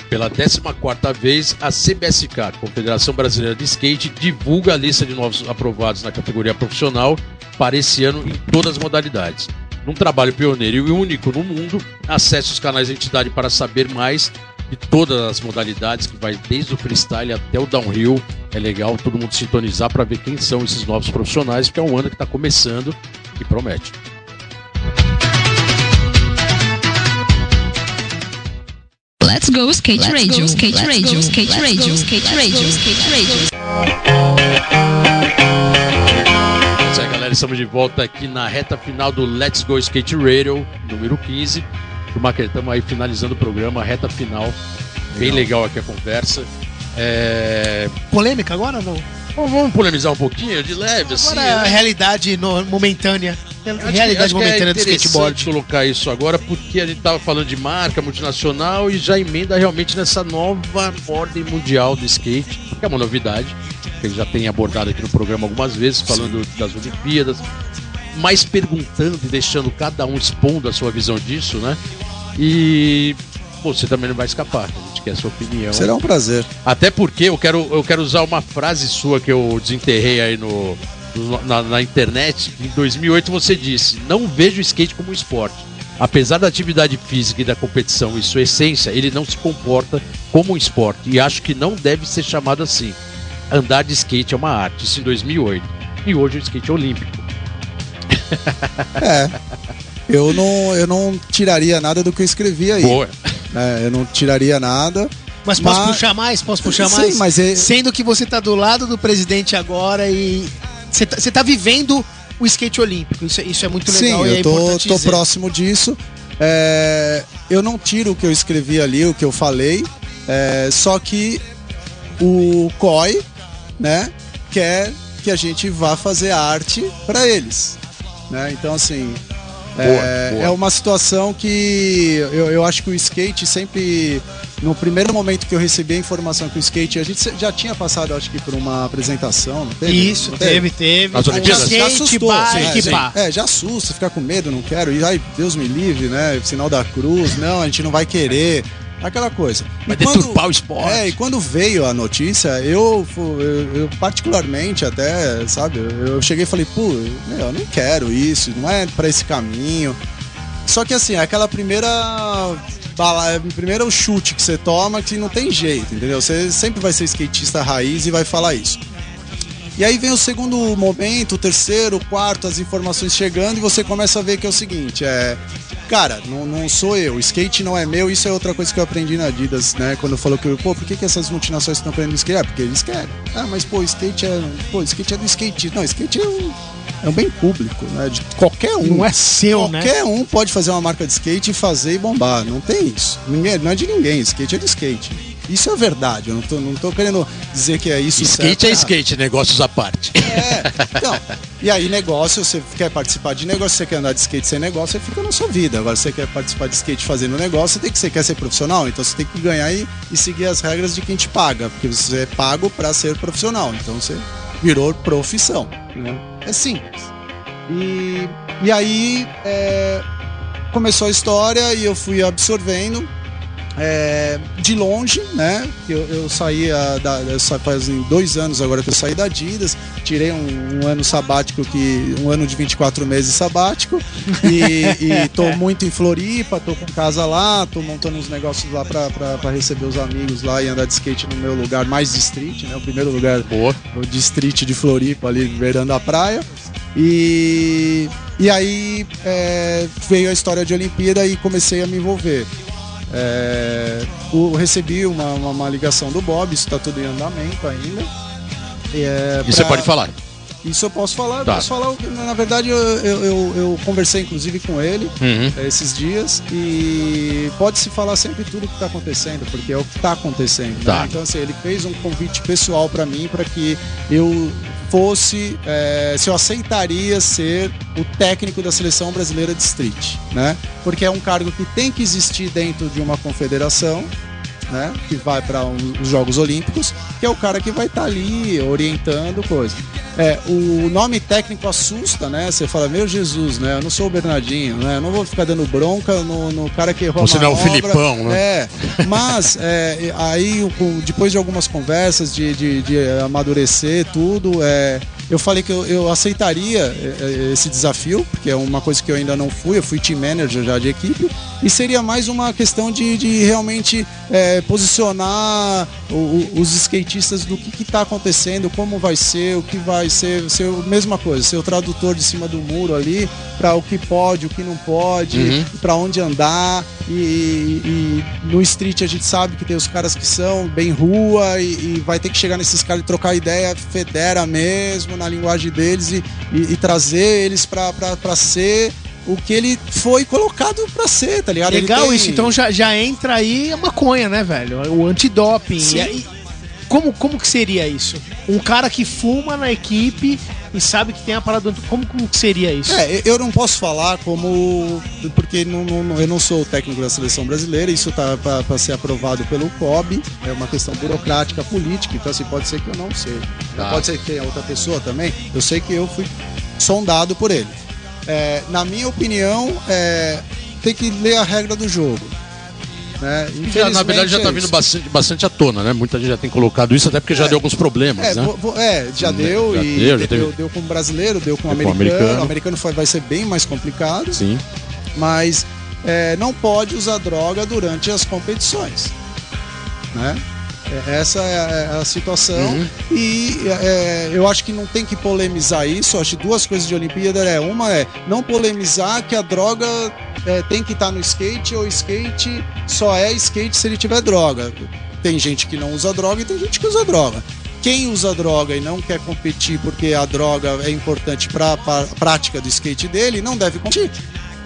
[SPEAKER 1] Pela 14 vez, a CBSK, Confederação Brasileira de Skate, divulga a lista de novos aprovados na categoria profissional para esse ano em todas as modalidades. Num trabalho pioneiro e único no mundo, acesse os canais da entidade para saber mais de todas as modalidades, que vai desde o freestyle até o downhill. É legal todo mundo sintonizar para ver quem são esses novos profissionais, porque é um ano que está começando e promete.
[SPEAKER 5] Let's go skate radio, skate radio, skate radio, skate radio, skate radio.
[SPEAKER 1] Isso aí, galera, estamos de volta aqui na reta final do Let's Go Skate Radio, número 15. Schumacher, estamos aí finalizando o programa, reta final. Bem legal aqui a conversa. É...
[SPEAKER 2] Polêmica agora ou não?
[SPEAKER 1] Bom, vamos polemizar um pouquinho, de leve, assim.
[SPEAKER 2] Agora é a
[SPEAKER 1] né?
[SPEAKER 2] realidade no- momentânea.
[SPEAKER 1] Acho que-
[SPEAKER 2] realidade
[SPEAKER 1] acho que
[SPEAKER 2] momentânea do
[SPEAKER 1] é interessante
[SPEAKER 2] skateboard.
[SPEAKER 1] colocar isso agora, porque a gente tava falando de marca multinacional e já emenda realmente nessa nova ordem mundial do skate, que é uma novidade, que a gente já tem abordado aqui no programa algumas vezes, falando das Olimpíadas, mas perguntando e deixando cada um expondo a sua visão disso, né? E você também não vai escapar, a gente quer a sua opinião.
[SPEAKER 3] Será um prazer.
[SPEAKER 1] Até porque eu quero, eu quero usar uma frase sua que eu desenterrei aí no, no- na, na internet. Em 2008 você disse: Não vejo o skate como um esporte. Apesar da atividade física e da competição e sua essência, ele não se comporta como um esporte e acho que não deve ser chamado assim. Andar de skate é uma arte, isso em 2008. E hoje o skate é olímpico. [laughs]
[SPEAKER 3] É. Eu não, eu não tiraria nada do que eu escrevi aí.
[SPEAKER 1] Boa.
[SPEAKER 3] É, eu não tiraria nada.
[SPEAKER 2] Mas posso
[SPEAKER 3] Mas-
[SPEAKER 2] puxar mais? Posso puxar
[SPEAKER 3] Sim,
[SPEAKER 2] mais?
[SPEAKER 3] mas é-
[SPEAKER 2] Sendo que você tá do lado do presidente agora e você tá, você tá vivendo o skate olímpico. Isso, é- isso é muito
[SPEAKER 3] Sim,
[SPEAKER 2] legal e é
[SPEAKER 3] eu tô,
[SPEAKER 2] importante
[SPEAKER 3] tô
[SPEAKER 2] dizer.
[SPEAKER 3] próximo disso. É, eu não tiro o que eu escrevi ali, o que eu falei. é, só que o COI, né, quer que a gente vá fazer arte para eles. Né? Então, assim, é,
[SPEAKER 1] boa.
[SPEAKER 3] é uma situação que eu, eu acho que o skate sempre. No primeiro momento que eu recebi a informação que o skate. A gente já tinha passado, acho que, por uma apresentação, não teve?
[SPEAKER 2] Isso,
[SPEAKER 3] Não
[SPEAKER 2] teve, teve.
[SPEAKER 1] Nas Olimpíadas?
[SPEAKER 2] Skate,
[SPEAKER 3] assustou,
[SPEAKER 2] bike,
[SPEAKER 3] sim,
[SPEAKER 2] pá.
[SPEAKER 3] sim. É, já assusta, fica com medo, não quero. E ai, Deus me livre, né? Sinal da cruz, não, a gente não vai querer. Aquela coisa.
[SPEAKER 1] Vai
[SPEAKER 3] E quando-
[SPEAKER 1] deturpar o esporte.
[SPEAKER 3] É, e quando veio a notícia, eu, eu, eu particularmente até, sabe, eu, cheguei e falei, pô, eu não quero isso, não é pra esse caminho. Só que assim, aquela primeira bala, primeiro chute que você toma que não tem jeito, entendeu? Você sempre vai ser skatista raiz e vai falar isso. E aí vem o segundo momento, o terceiro, o quarto, as informações chegando e você começa a ver que é o seguinte, é... Cara, não, não sou eu, o skate não é meu, isso é outra coisa que eu aprendi na Adidas, né? Quando falou que, pô, por que, que essas multinações estão querendo skate? Ah, porque eles querem. Ah, mas pô, skate é. Pô, skate é do skate. Não, skate é um, é um bem público, né? De qualquer um.
[SPEAKER 2] Não é seu, né?
[SPEAKER 3] Qualquer um pode fazer uma marca de skate e fazer e bombar. Não tem isso. Ninguém, não é de ninguém. Skate é de skate. Isso é verdade. Eu não tô, não tô querendo dizer que é isso.
[SPEAKER 1] Skate
[SPEAKER 3] certo,
[SPEAKER 1] é
[SPEAKER 3] errado.
[SPEAKER 1] skate, negócios à parte.
[SPEAKER 3] É, então. E aí, negócio, você quer participar de negócio, você quer andar de skate sem negócio, você fica na sua vida. Agora, você quer participar de skate fazendo negócio, você tem que você quer ser profissional, então você tem que ganhar e, e seguir as regras de quem te paga, porque você é pago para ser profissional. Então você virou profissão. Né? É simples. E, e aí é, começou a história e eu fui absorvendo. É, de longe, né? Eu, eu saí da, sa- fazem dois anos agora que eu saí da Adidas, tirei um, um ano sabático que um ano de 24 meses sabático e, e tô [laughs] muito em Floripa, tô com casa lá, tô montando uns negócios lá pra receber os amigos lá e andar de skate no meu lugar mais de street, né? O primeiro lugar
[SPEAKER 1] Boa.
[SPEAKER 3] o distrito de Floripa, ali beirando a praia. E, e aí é, veio a história de Olimpíada e comecei a me envolver. É, o- recebi uma, uma, uma ligação do Bob, isso está tudo em andamento ainda. É,
[SPEAKER 1] E você
[SPEAKER 3] pra-
[SPEAKER 1] pode falar.
[SPEAKER 3] Isso eu posso falar.
[SPEAKER 1] Tá.
[SPEAKER 3] Posso falar. Na verdade, eu, eu, eu- eu conversei inclusive com ele
[SPEAKER 1] Uhum.
[SPEAKER 3] é, esses dias e pode se falar sempre tudo que está acontecendo, porque é o que está acontecendo. né?
[SPEAKER 1] Tá.
[SPEAKER 3] Então, assim, ele fez um convite pessoal para mim para que eu fosse, é, se eu aceitaria ser o técnico da seleção brasileira de street, né? Porque é um cargo que tem que existir dentro de uma confederação. Né, que vai para os Jogos Olímpicos, que é o cara que vai estar ali orientando coisa. É, o nome técnico assusta, né? Você fala, meu Jesus, né? Eu não sou o Bernardinho, né? Eu não vou ficar dando bronca no, no cara que errou
[SPEAKER 1] Você não é o. Filipão, né?
[SPEAKER 3] É, mas é, aí depois de algumas conversas de, de, de amadurecer tudo, é, eu falei que eu, eu aceitaria é, é, esse desafio, porque é uma coisa que eu ainda não fui, eu fui team manager já de equipe, e seria mais uma questão de, de realmente é, posicionar o- o- os skatistas do que está acontecendo, como vai ser, o que vai ser, ser a mesma coisa, ser o tradutor de cima do muro ali para o que pode, o que não pode,
[SPEAKER 1] Uhum.
[SPEAKER 3] para onde andar. E, e no street a gente sabe que tem os caras que são bem rua e, e vai ter que chegar nesses caras e trocar ideia federa mesmo na linguagem deles e, e- e trazer eles pra ser o que ele foi colocado pra ser, tá ligado?
[SPEAKER 2] Legal
[SPEAKER 3] tem-
[SPEAKER 2] isso, então já, já entra aí a maconha, né, velho? O antidoping.
[SPEAKER 3] Sim.
[SPEAKER 2] E aí, como, como que seria isso? Um cara que fuma na equipe e sabe que tem a parada Como, como seria isso?
[SPEAKER 3] É, eu não posso falar como. Porque não, não- eu não sou o técnico da seleção brasileira, isso tá para ser aprovado pelo COB, é uma questão burocrática, política, então assim, pode ser que eu não seja.
[SPEAKER 1] Tá.
[SPEAKER 3] Pode ser que tenha outra pessoa também. Eu sei que eu fui sondado por ele. É, na minha opinião, é, tem que ler a regra do jogo. Né?
[SPEAKER 1] Já, na verdade já
[SPEAKER 3] Infelizmente
[SPEAKER 1] tá
[SPEAKER 3] é
[SPEAKER 1] vindo bastante, bastante à tona, né? Muita gente já tem colocado isso, até porque já
[SPEAKER 3] É.
[SPEAKER 1] deu alguns problemas,
[SPEAKER 3] É,
[SPEAKER 1] né?
[SPEAKER 3] vo- é, já
[SPEAKER 1] Hum,
[SPEAKER 3] deu
[SPEAKER 1] já
[SPEAKER 3] e
[SPEAKER 1] deu, já
[SPEAKER 3] deu, deu com o brasileiro, deu com o
[SPEAKER 1] Deu com o
[SPEAKER 3] americano.
[SPEAKER 1] americano.
[SPEAKER 3] O americano foi, vai ser bem mais complicado.
[SPEAKER 1] Sim.
[SPEAKER 3] mas é, não pode usar droga durante as competições. Né? É, Essa é a, é a situação
[SPEAKER 1] Uhum.
[SPEAKER 3] e é, eu acho que não tem que polemizar isso. Eu acho que duas coisas de Olimpíada é uma é não polemizar que a droga é, tem que estar no skate ou skate só é skate se ele tiver droga. Tem gente que não usa droga e tem gente que usa droga. Quem usa droga e não quer competir porque a droga é importante para a prática do skate dele, não deve competir.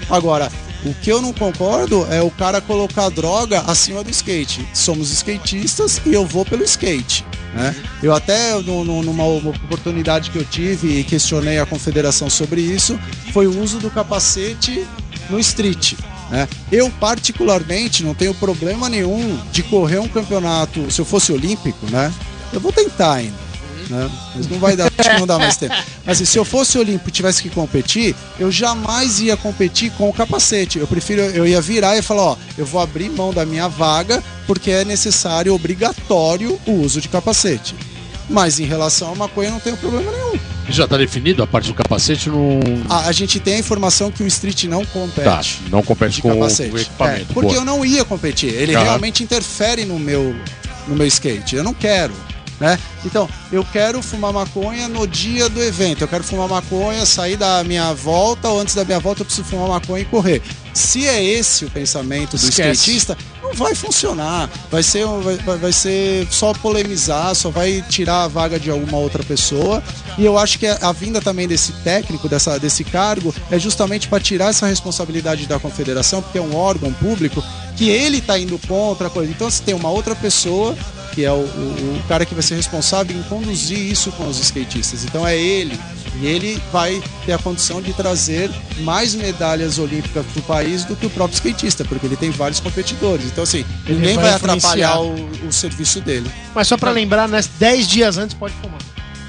[SPEAKER 3] Agora, o que eu não concordo é o cara colocar droga acima do skate. Somos skatistas e eu vou pelo skate. Né? Eu até, no- no- numa oportunidade que eu tive e questionei a confederação sobre isso, foi o uso do capacete no street. né? Eu, particularmente, não tenho problema nenhum de correr um campeonato, se eu fosse olímpico, né? Eu vou tentar ainda. Né? Mas não vai dar, acho que não dá mais tempo. Mas assim, se eu fosse olímpico e tivesse que competir, eu jamais ia competir com o capacete. Eu prefiro, eu ia virar e falar, ó, eu vou abrir mão da minha vaga porque é necessário, obrigatório o uso de capacete. Mas em relação à maconha, eu não tenho problema nenhum.
[SPEAKER 1] Já tá definido a parte do capacete no.
[SPEAKER 3] A, a gente tem a informação que o street não
[SPEAKER 1] Tá,
[SPEAKER 3] compete.
[SPEAKER 1] não compete com o
[SPEAKER 3] capacete.
[SPEAKER 1] o equipamento.
[SPEAKER 3] É, porque
[SPEAKER 1] Boa.
[SPEAKER 3] eu não ia competir. Ele
[SPEAKER 1] Aham.
[SPEAKER 3] realmente interfere no meu, no meu skate. Eu não quero. Né? Então, eu quero fumar maconha no dia do evento. Eu quero fumar maconha, sair da minha volta ou antes da minha volta eu preciso fumar maconha e correr. Se é esse o pensamento do
[SPEAKER 2] Esquece.
[SPEAKER 3] skatista, não vai funcionar. Vai ser, vai, vai- ser só polemizar, só vai tirar a vaga de alguma outra pessoa. E eu acho que a, a vinda também desse técnico, dessa, desse cargo, é justamente para tirar essa responsabilidade da confederação, porque é um órgão público que ele está indo contra a coisa. Então, se tem uma outra pessoa que é o, o- o cara que vai ser responsável em conduzir isso com os skatistas. Então é ele. E ele vai ter a condição de trazer mais medalhas olímpicas para o país do que o próprio skatista, porque ele tem vários competidores. Então, assim,
[SPEAKER 2] Ele
[SPEAKER 3] ninguém
[SPEAKER 2] vai
[SPEAKER 3] vai, atrapalhar o, o serviço dele.
[SPEAKER 2] Mas só pra lembrar, né? 10 dias antes pode fumar.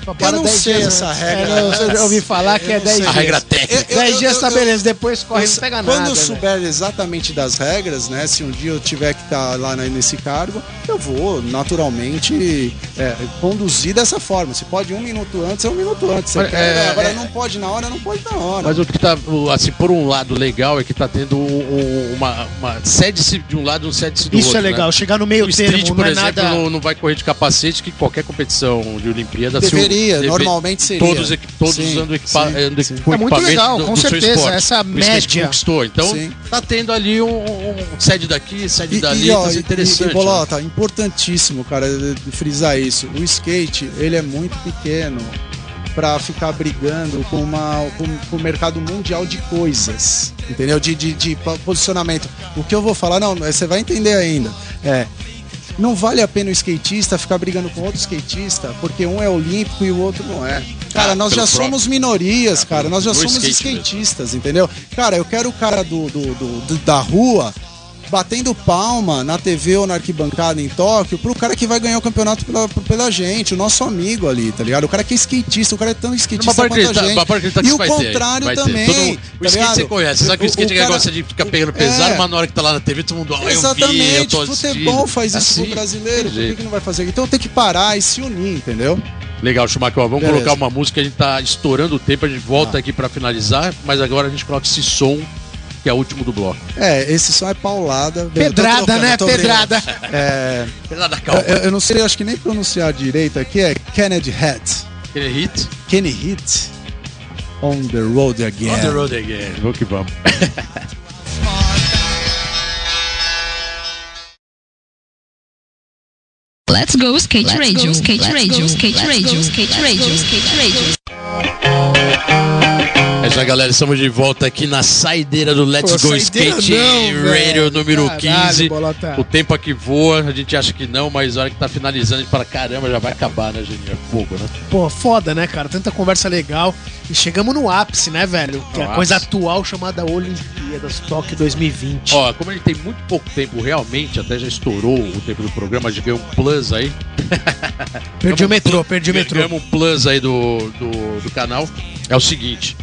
[SPEAKER 2] Só para
[SPEAKER 3] não
[SPEAKER 2] 10
[SPEAKER 3] sei
[SPEAKER 2] dias
[SPEAKER 3] essa
[SPEAKER 2] antes.
[SPEAKER 3] regra.
[SPEAKER 2] É, não, eu já ouvi falar que é
[SPEAKER 3] Eu não
[SPEAKER 2] 10
[SPEAKER 3] sei.
[SPEAKER 2] dias.
[SPEAKER 1] A regra técnica.
[SPEAKER 3] Eu-
[SPEAKER 2] 10
[SPEAKER 3] eu-
[SPEAKER 2] dias
[SPEAKER 3] eu-
[SPEAKER 2] tá
[SPEAKER 3] eu-
[SPEAKER 2] beleza, depois corre, não
[SPEAKER 3] Quando-
[SPEAKER 2] pega
[SPEAKER 3] Quando
[SPEAKER 2] nada.
[SPEAKER 3] eu
[SPEAKER 2] né?
[SPEAKER 3] souber exatamente das regras, né? Se um dia eu tiver que estar lá na- nesse cargo, eu vou naturalmente é, conduzir dessa forma. Se pode um minuto antes, é um minuto antes. Você
[SPEAKER 1] Mas,
[SPEAKER 3] quer,
[SPEAKER 1] é,
[SPEAKER 3] agora
[SPEAKER 1] é-
[SPEAKER 3] não pode na hora, não pode na hora.
[SPEAKER 1] Mas o que tá, assim, por um lado legal é que tá tendo um- um- uma, uma cede-se de um lado e um cede-se do
[SPEAKER 2] Isso
[SPEAKER 1] outro.
[SPEAKER 2] é legal,
[SPEAKER 1] né?
[SPEAKER 2] chegar no meio
[SPEAKER 1] O
[SPEAKER 2] termo,
[SPEAKER 1] street,
[SPEAKER 2] não
[SPEAKER 1] por
[SPEAKER 2] é
[SPEAKER 1] exemplo,
[SPEAKER 2] nada...
[SPEAKER 1] não, não vai correr de capacete, que qualquer competição de Olimpíada... se deve-
[SPEAKER 3] normalmente seria.
[SPEAKER 1] Todos, todos
[SPEAKER 3] Sim,
[SPEAKER 1] usando, equipa
[SPEAKER 3] sim,
[SPEAKER 1] ando-
[SPEAKER 3] sim.
[SPEAKER 1] com
[SPEAKER 2] É muito legal,
[SPEAKER 1] do,
[SPEAKER 2] com
[SPEAKER 1] do
[SPEAKER 2] certeza, essa média.
[SPEAKER 1] conquistou. Então,
[SPEAKER 3] Sim.
[SPEAKER 1] tá tendo ali um, um sede daqui, sede
[SPEAKER 3] E,
[SPEAKER 1] dali,
[SPEAKER 3] e, ó,
[SPEAKER 1] tá
[SPEAKER 3] e-
[SPEAKER 1] interessante.
[SPEAKER 3] e,
[SPEAKER 1] né?
[SPEAKER 3] Bolota, importantíssimo, cara, de- de frisar isso. O skate, ele é muito pequeno pra ficar brigando com, uma, com, com o mercado mundial de coisas, entendeu? De, de, de po- posicionamento. O que eu vou falar, não, você vai entender ainda. É, não vale a pena o skatista ficar brigando com outro skatista, porque um é olímpico e o outro não é. Cara,
[SPEAKER 1] Ah,
[SPEAKER 3] nós
[SPEAKER 1] pelo
[SPEAKER 3] já somos minorias,
[SPEAKER 1] Ah,
[SPEAKER 3] cara. Nós já somos skatistas, entendeu? Cara, eu quero o cara do- do- do- da rua batendo palma na TV ou na arquibancada em Tóquio pro cara que vai ganhar o campeonato pela, pela gente, o nosso amigo ali, tá ligado? O cara que é skatista, o cara é tão skatista quanto a gente.
[SPEAKER 1] acreditar que
[SPEAKER 3] e o contrário
[SPEAKER 1] ter.
[SPEAKER 3] também.
[SPEAKER 1] Todo mundo- o
[SPEAKER 3] tá
[SPEAKER 1] skate
[SPEAKER 3] ligado?
[SPEAKER 1] você conhece, sabe que o skate
[SPEAKER 3] cara-
[SPEAKER 1] gosta de ficar pegando pesado,
[SPEAKER 3] É.
[SPEAKER 1] mas na hora que tá lá na TV, todo mundo, ah, eu vi, eu
[SPEAKER 3] Exatamente, futebol faz isso
[SPEAKER 1] Assim,
[SPEAKER 3] pro brasileiro, por que, que não vai fazer? Então tem que parar e se unir, entendeu?
[SPEAKER 1] Legal, Schumacher, ó, vamos
[SPEAKER 3] Beleza.
[SPEAKER 1] colocar uma música, a gente tá estourando o tempo, a gente volta aqui pra finalizar, mas agora a gente coloca esse som, que é o último do bloco.
[SPEAKER 3] É, esse som é paulada. Eu
[SPEAKER 2] Pedrada,
[SPEAKER 3] trocando,
[SPEAKER 2] né? Pedrada.
[SPEAKER 3] É,
[SPEAKER 1] Pela da
[SPEAKER 3] eu,
[SPEAKER 1] calma.
[SPEAKER 3] eu não sei, acho que nem pronunciar direito aqui, é Kennedy Hat.
[SPEAKER 1] Aquele hit,
[SPEAKER 3] Kenny Hit on the road again.
[SPEAKER 1] on the road again. Vamos que vamos.
[SPEAKER 5] Let's go skate radio, skate radio, skate radio, skate radio, skate radio.
[SPEAKER 1] Isso galera. Estamos de volta aqui na saideira do Let's
[SPEAKER 2] Pô,
[SPEAKER 1] Go Skate
[SPEAKER 2] não,
[SPEAKER 1] Radio número
[SPEAKER 2] Caralho,
[SPEAKER 1] 15.
[SPEAKER 2] Bolota.
[SPEAKER 1] O tempo aqui voa, a gente acha que não, mas a hora que tá finalizando, a gente fala, caramba, já vai acabar, né, Geninho? É fogo, né?
[SPEAKER 2] Pô, foda, né, cara? Tanta conversa legal. E chegamos no ápice, né, velho? Que é a coisa atual chamada Olimpíadas Tóquio 2020.
[SPEAKER 1] Ó, como a gente tem muito pouco tempo, realmente, até já estourou o tempo do programa, a gente ganhou um plus aí.
[SPEAKER 2] perdi o metrô, perdi o metrô.
[SPEAKER 1] Ganhamos um plus aí do, do, do canal. É o seguinte.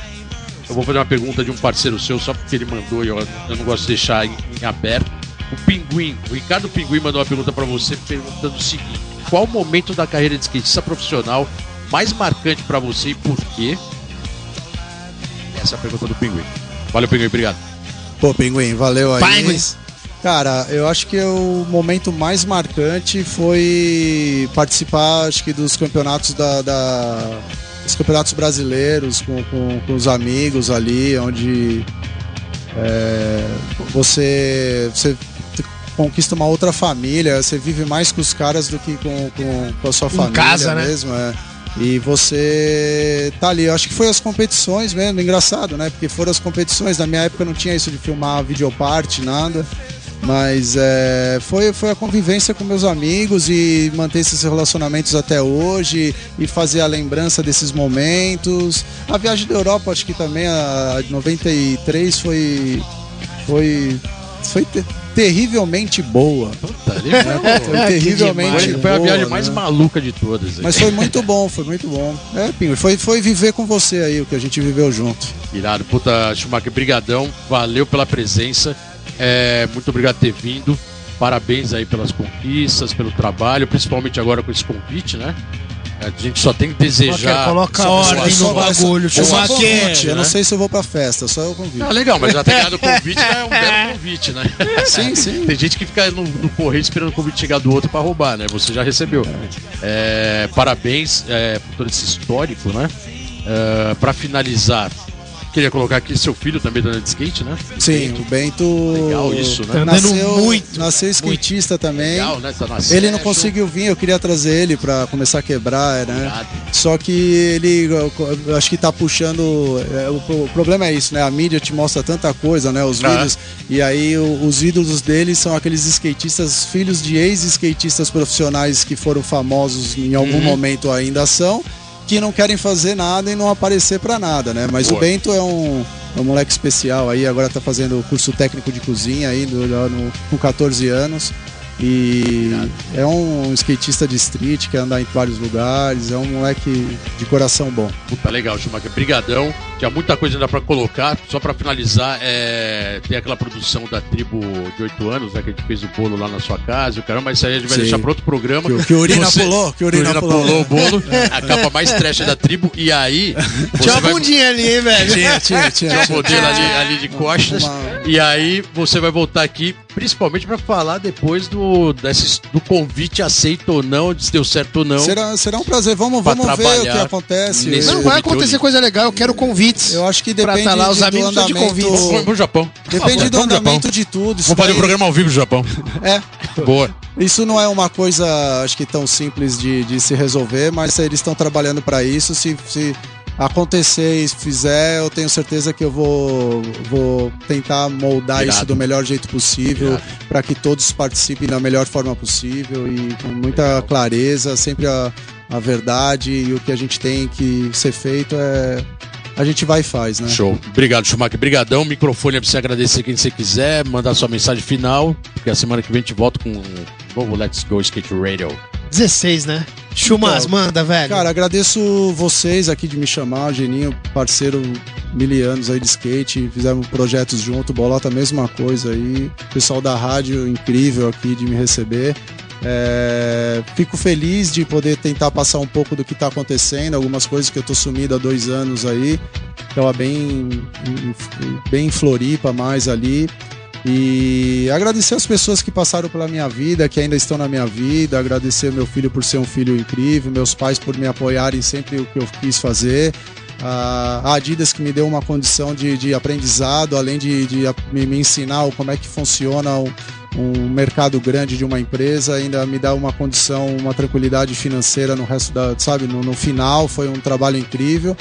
[SPEAKER 1] Eu vou fazer uma pergunta de um parceiro seu, só porque ele mandou e eu, eu não gosto de deixar em, em aberto. O Pinguim, o Ricardo Pinguim mandou uma pergunta pra você perguntando o seguinte: qual o momento da carreira de skatista profissional mais marcante pra você e por quê? Essa é a pergunta do Pinguim. Valeu, Pinguim, obrigado.
[SPEAKER 3] Pô, Pinguim, valeu aí.
[SPEAKER 2] Pinguim.
[SPEAKER 3] Cara, eu acho que o momento mais marcante foi participar, acho que dos campeonatos da, da- dos campeonatos brasileiros com, com, com os amigos ali, onde é, você, você conquista uma outra família, você vive mais com os caras do que com, com, com a sua família
[SPEAKER 2] casa, né?
[SPEAKER 3] mesmo. É. E você tá ali, eu acho que foi as competições mesmo, engraçado, né? Porque foram as competições, na minha época não tinha isso de filmar videoparte, nada. Mas é, foi, foi a convivência com meus amigos e manter esses relacionamentos até hoje e fazer a lembrança desses momentos. A viagem da Europa, acho que também, a de 93, foi, foi, foi te- terrivelmente boa.
[SPEAKER 1] Puta, ele
[SPEAKER 3] Foi [laughs] terrivelmente
[SPEAKER 1] Foi, foi a
[SPEAKER 3] boa,
[SPEAKER 1] viagem
[SPEAKER 3] né?
[SPEAKER 1] mais maluca de todas. aí.
[SPEAKER 3] Mas foi muito bom, foi muito bom. É, Pinho, foi, foi viver com você aí, o que a gente viveu junto.
[SPEAKER 1] Irado, puta, Schumacher, brigadão, valeu pela presença, é, muito obrigado por ter vindo, parabéns aí pelas conquistas, pelo trabalho, principalmente agora com esse convite, né? A gente só tem que desejar.
[SPEAKER 4] Coloca
[SPEAKER 1] só-
[SPEAKER 4] ordem no bagulho. Schumacher.
[SPEAKER 3] convite. Eu não sei se eu vou pra festa, só eu convido.
[SPEAKER 1] Ah, legal, mas já ter ganhado o [laughs] convite é um belo convite, né?
[SPEAKER 3] Sim, sim.
[SPEAKER 1] Tem gente que fica no, no correio esperando o convite chegar do outro pra roubar, né? Você já recebeu. É, parabéns é, por todo esse histórico, né? É, pra finalizar, queria colocar aqui seu filho também dando de skate, né?
[SPEAKER 3] Sim, o Bento.
[SPEAKER 1] Legal isso, né?
[SPEAKER 4] Tá
[SPEAKER 3] Nasceu,
[SPEAKER 4] muito,
[SPEAKER 3] nasceu skatista também.
[SPEAKER 1] Legal, né? Tá
[SPEAKER 3] Ele não conseguiu vir, eu queria trazer ele pra começar a quebrar, né?
[SPEAKER 1] Obrigado.
[SPEAKER 3] Só que ele, acho que tá puxando. é, o, pro- o problema é isso, né? A mídia te mostra tanta coisa, né? Os
[SPEAKER 1] Ah.
[SPEAKER 3] vídeos. E aí o- os ídolos dele são aqueles skatistas, filhos de ex-skatistas profissionais que foram famosos em algum
[SPEAKER 1] Uhum.
[SPEAKER 3] momento ainda são, que não querem fazer nada e não aparecer pra nada, né? Mas
[SPEAKER 1] Boa.
[SPEAKER 3] o Bento é um. é um moleque especial aí, agora tá fazendo curso técnico de cozinha aí, do- no- com 14 anos. E é um skatista de street, quer andar em vários lugares, é um moleque de coração bom.
[SPEAKER 1] Puta, legal, Schumacher. Brigadão. Tinha muita coisa ainda pra colocar. Só pra finalizar, é... tem aquela produção da tribo de 8 anos, né? Que a gente fez o bolo lá na sua casa. o Caramba, mas isso aí a gente vai
[SPEAKER 3] Sim.
[SPEAKER 1] deixar pra outro programa.
[SPEAKER 3] Que, o- que Urina
[SPEAKER 1] Você-
[SPEAKER 3] pulou, que Urina,
[SPEAKER 1] Urina
[SPEAKER 3] pulou.
[SPEAKER 1] pulou o bolo. [laughs] A capa mais trash da tribo. E aí, você
[SPEAKER 4] Tinha uma
[SPEAKER 1] vai...
[SPEAKER 4] bundinha ali, hein, velho.
[SPEAKER 3] Tinha, tinha, [laughs] tinha.
[SPEAKER 1] Tinha uma
[SPEAKER 3] tinha.
[SPEAKER 1] modelo ali, ali de costas.
[SPEAKER 3] Uma-
[SPEAKER 1] E aí você vai voltar aqui, principalmente pra falar depois do, desse, do convite aceito ou não, se deu certo ou não.
[SPEAKER 3] Será, será um prazer, vamos, vamos ver o que acontece.
[SPEAKER 2] Não vai
[SPEAKER 1] Convite
[SPEAKER 2] acontecer coisa legal, eu quero convites.
[SPEAKER 3] eu acho que
[SPEAKER 2] Pra
[SPEAKER 3] depende
[SPEAKER 2] tá lá, os
[SPEAKER 3] de- do
[SPEAKER 2] amigos são de
[SPEAKER 3] andamento.
[SPEAKER 2] convite.
[SPEAKER 1] Vamos, vamos pro Japão.
[SPEAKER 3] Depende do andamento de tudo.
[SPEAKER 1] Vamos fazer um programa ao vivo no Japão.
[SPEAKER 3] É,
[SPEAKER 1] Boa.
[SPEAKER 3] Isso não é uma coisa, acho que tão simples de, de se resolver, mas eles estão trabalhando para isso. Se, se acontecer e fizer, eu tenho certeza que eu vou, vou tentar moldar
[SPEAKER 1] Irado.
[SPEAKER 3] isso do melhor jeito possível, para que todos participem da melhor forma possível e com muita clareza, sempre a, a verdade e o que a gente tem que ser feito é. A gente vai e faz, né?
[SPEAKER 1] Show. Obrigado, Schumacher. Brigadão. Microfone é pra você agradecer quem você quiser, mandar sua mensagem final, porque a semana que vem a gente volta com novo Let's Go Skate Radio.
[SPEAKER 4] 16, né? Chumas,
[SPEAKER 3] Então,
[SPEAKER 4] manda, velho.
[SPEAKER 3] Cara, agradeço vocês aqui de me chamar, Geninho, parceiro mil anos aí de skate, fizemos projetos junto, Bolota, mesma coisa aí. Pessoal da rádio, incrível aqui de me receber. É, fico feliz de poder tentar passar um pouco do que tá acontecendo, algumas coisas que eu tô sumido há dois anos aí. Tava bem, em- bem em Floripa mais ali. E agradecer as pessoas que passaram pela minha vida, que ainda estão na minha vida, agradecer meu filho por ser um filho incrível, meus pais por me apoiarem sempre o que eu quis fazer. A Adidas que me deu uma condição de, de aprendizado, além de, de me, ensinar como é que funciona um, mercado grande de uma empresa, ainda me dá uma condição, uma tranquilidade financeira no resto da, sabe, no, no final, foi um trabalho incrível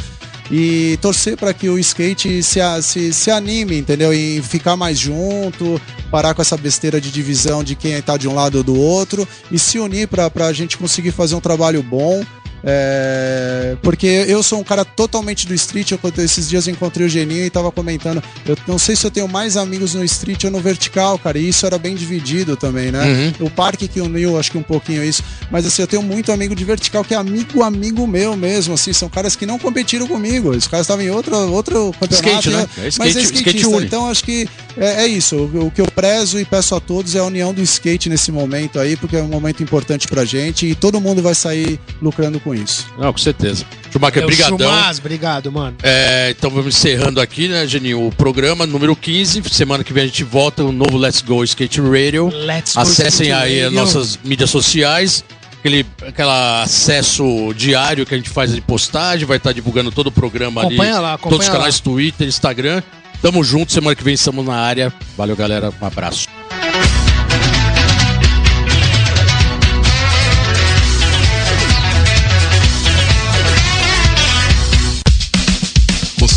[SPEAKER 3] e torcer para que o skate se, se, se anime, entendeu? E ficar mais junto, parar com essa besteira de divisão de quem está de um lado ou do outro e se unir para a gente conseguir fazer um trabalho bom. É, porque eu sou um cara totalmente do street. Eu, esses dias eu encontrei o Geninho e tava comentando. Eu não sei se eu tenho mais amigos no street ou no vertical, cara. E isso era bem dividido também, né? O parque que uniu, acho que um pouquinho isso. Mas assim, eu tenho muito amigo de vertical que é amigo, amigo meu mesmo. Assim, são caras que não competiram comigo. Os caras estavam em outro, outro campeonato.
[SPEAKER 1] Skate, né? É skate-
[SPEAKER 3] mas é
[SPEAKER 1] skate
[SPEAKER 3] skatista.
[SPEAKER 1] une.
[SPEAKER 3] Então acho que é, é isso. O, o que eu prezo e peço a todos é a união do skate nesse momento aí, porque é um momento importante pra gente e todo mundo vai sair lucrando com isso.
[SPEAKER 1] Não, com certeza. Schumacher,
[SPEAKER 4] É o
[SPEAKER 1] brigadão.
[SPEAKER 4] Chumas, obrigado, mano.
[SPEAKER 1] É, então vamos encerrando aqui, né, Geninho? O programa número 15. Semana que vem a gente volta um novo Let's Go Skate Radio.
[SPEAKER 4] Let's go
[SPEAKER 1] Acessem
[SPEAKER 4] Skate
[SPEAKER 1] aí as nossas mídias sociais. Aquele aquela acesso diário que a gente faz de postagem, vai estar divulgando todo o programa
[SPEAKER 4] Acompanha
[SPEAKER 1] ali.
[SPEAKER 4] lá, acompanha
[SPEAKER 1] todos os canais Twitter, Instagram. Tamo junto, semana que vem estamos na área. Valeu, galera. Um abraço.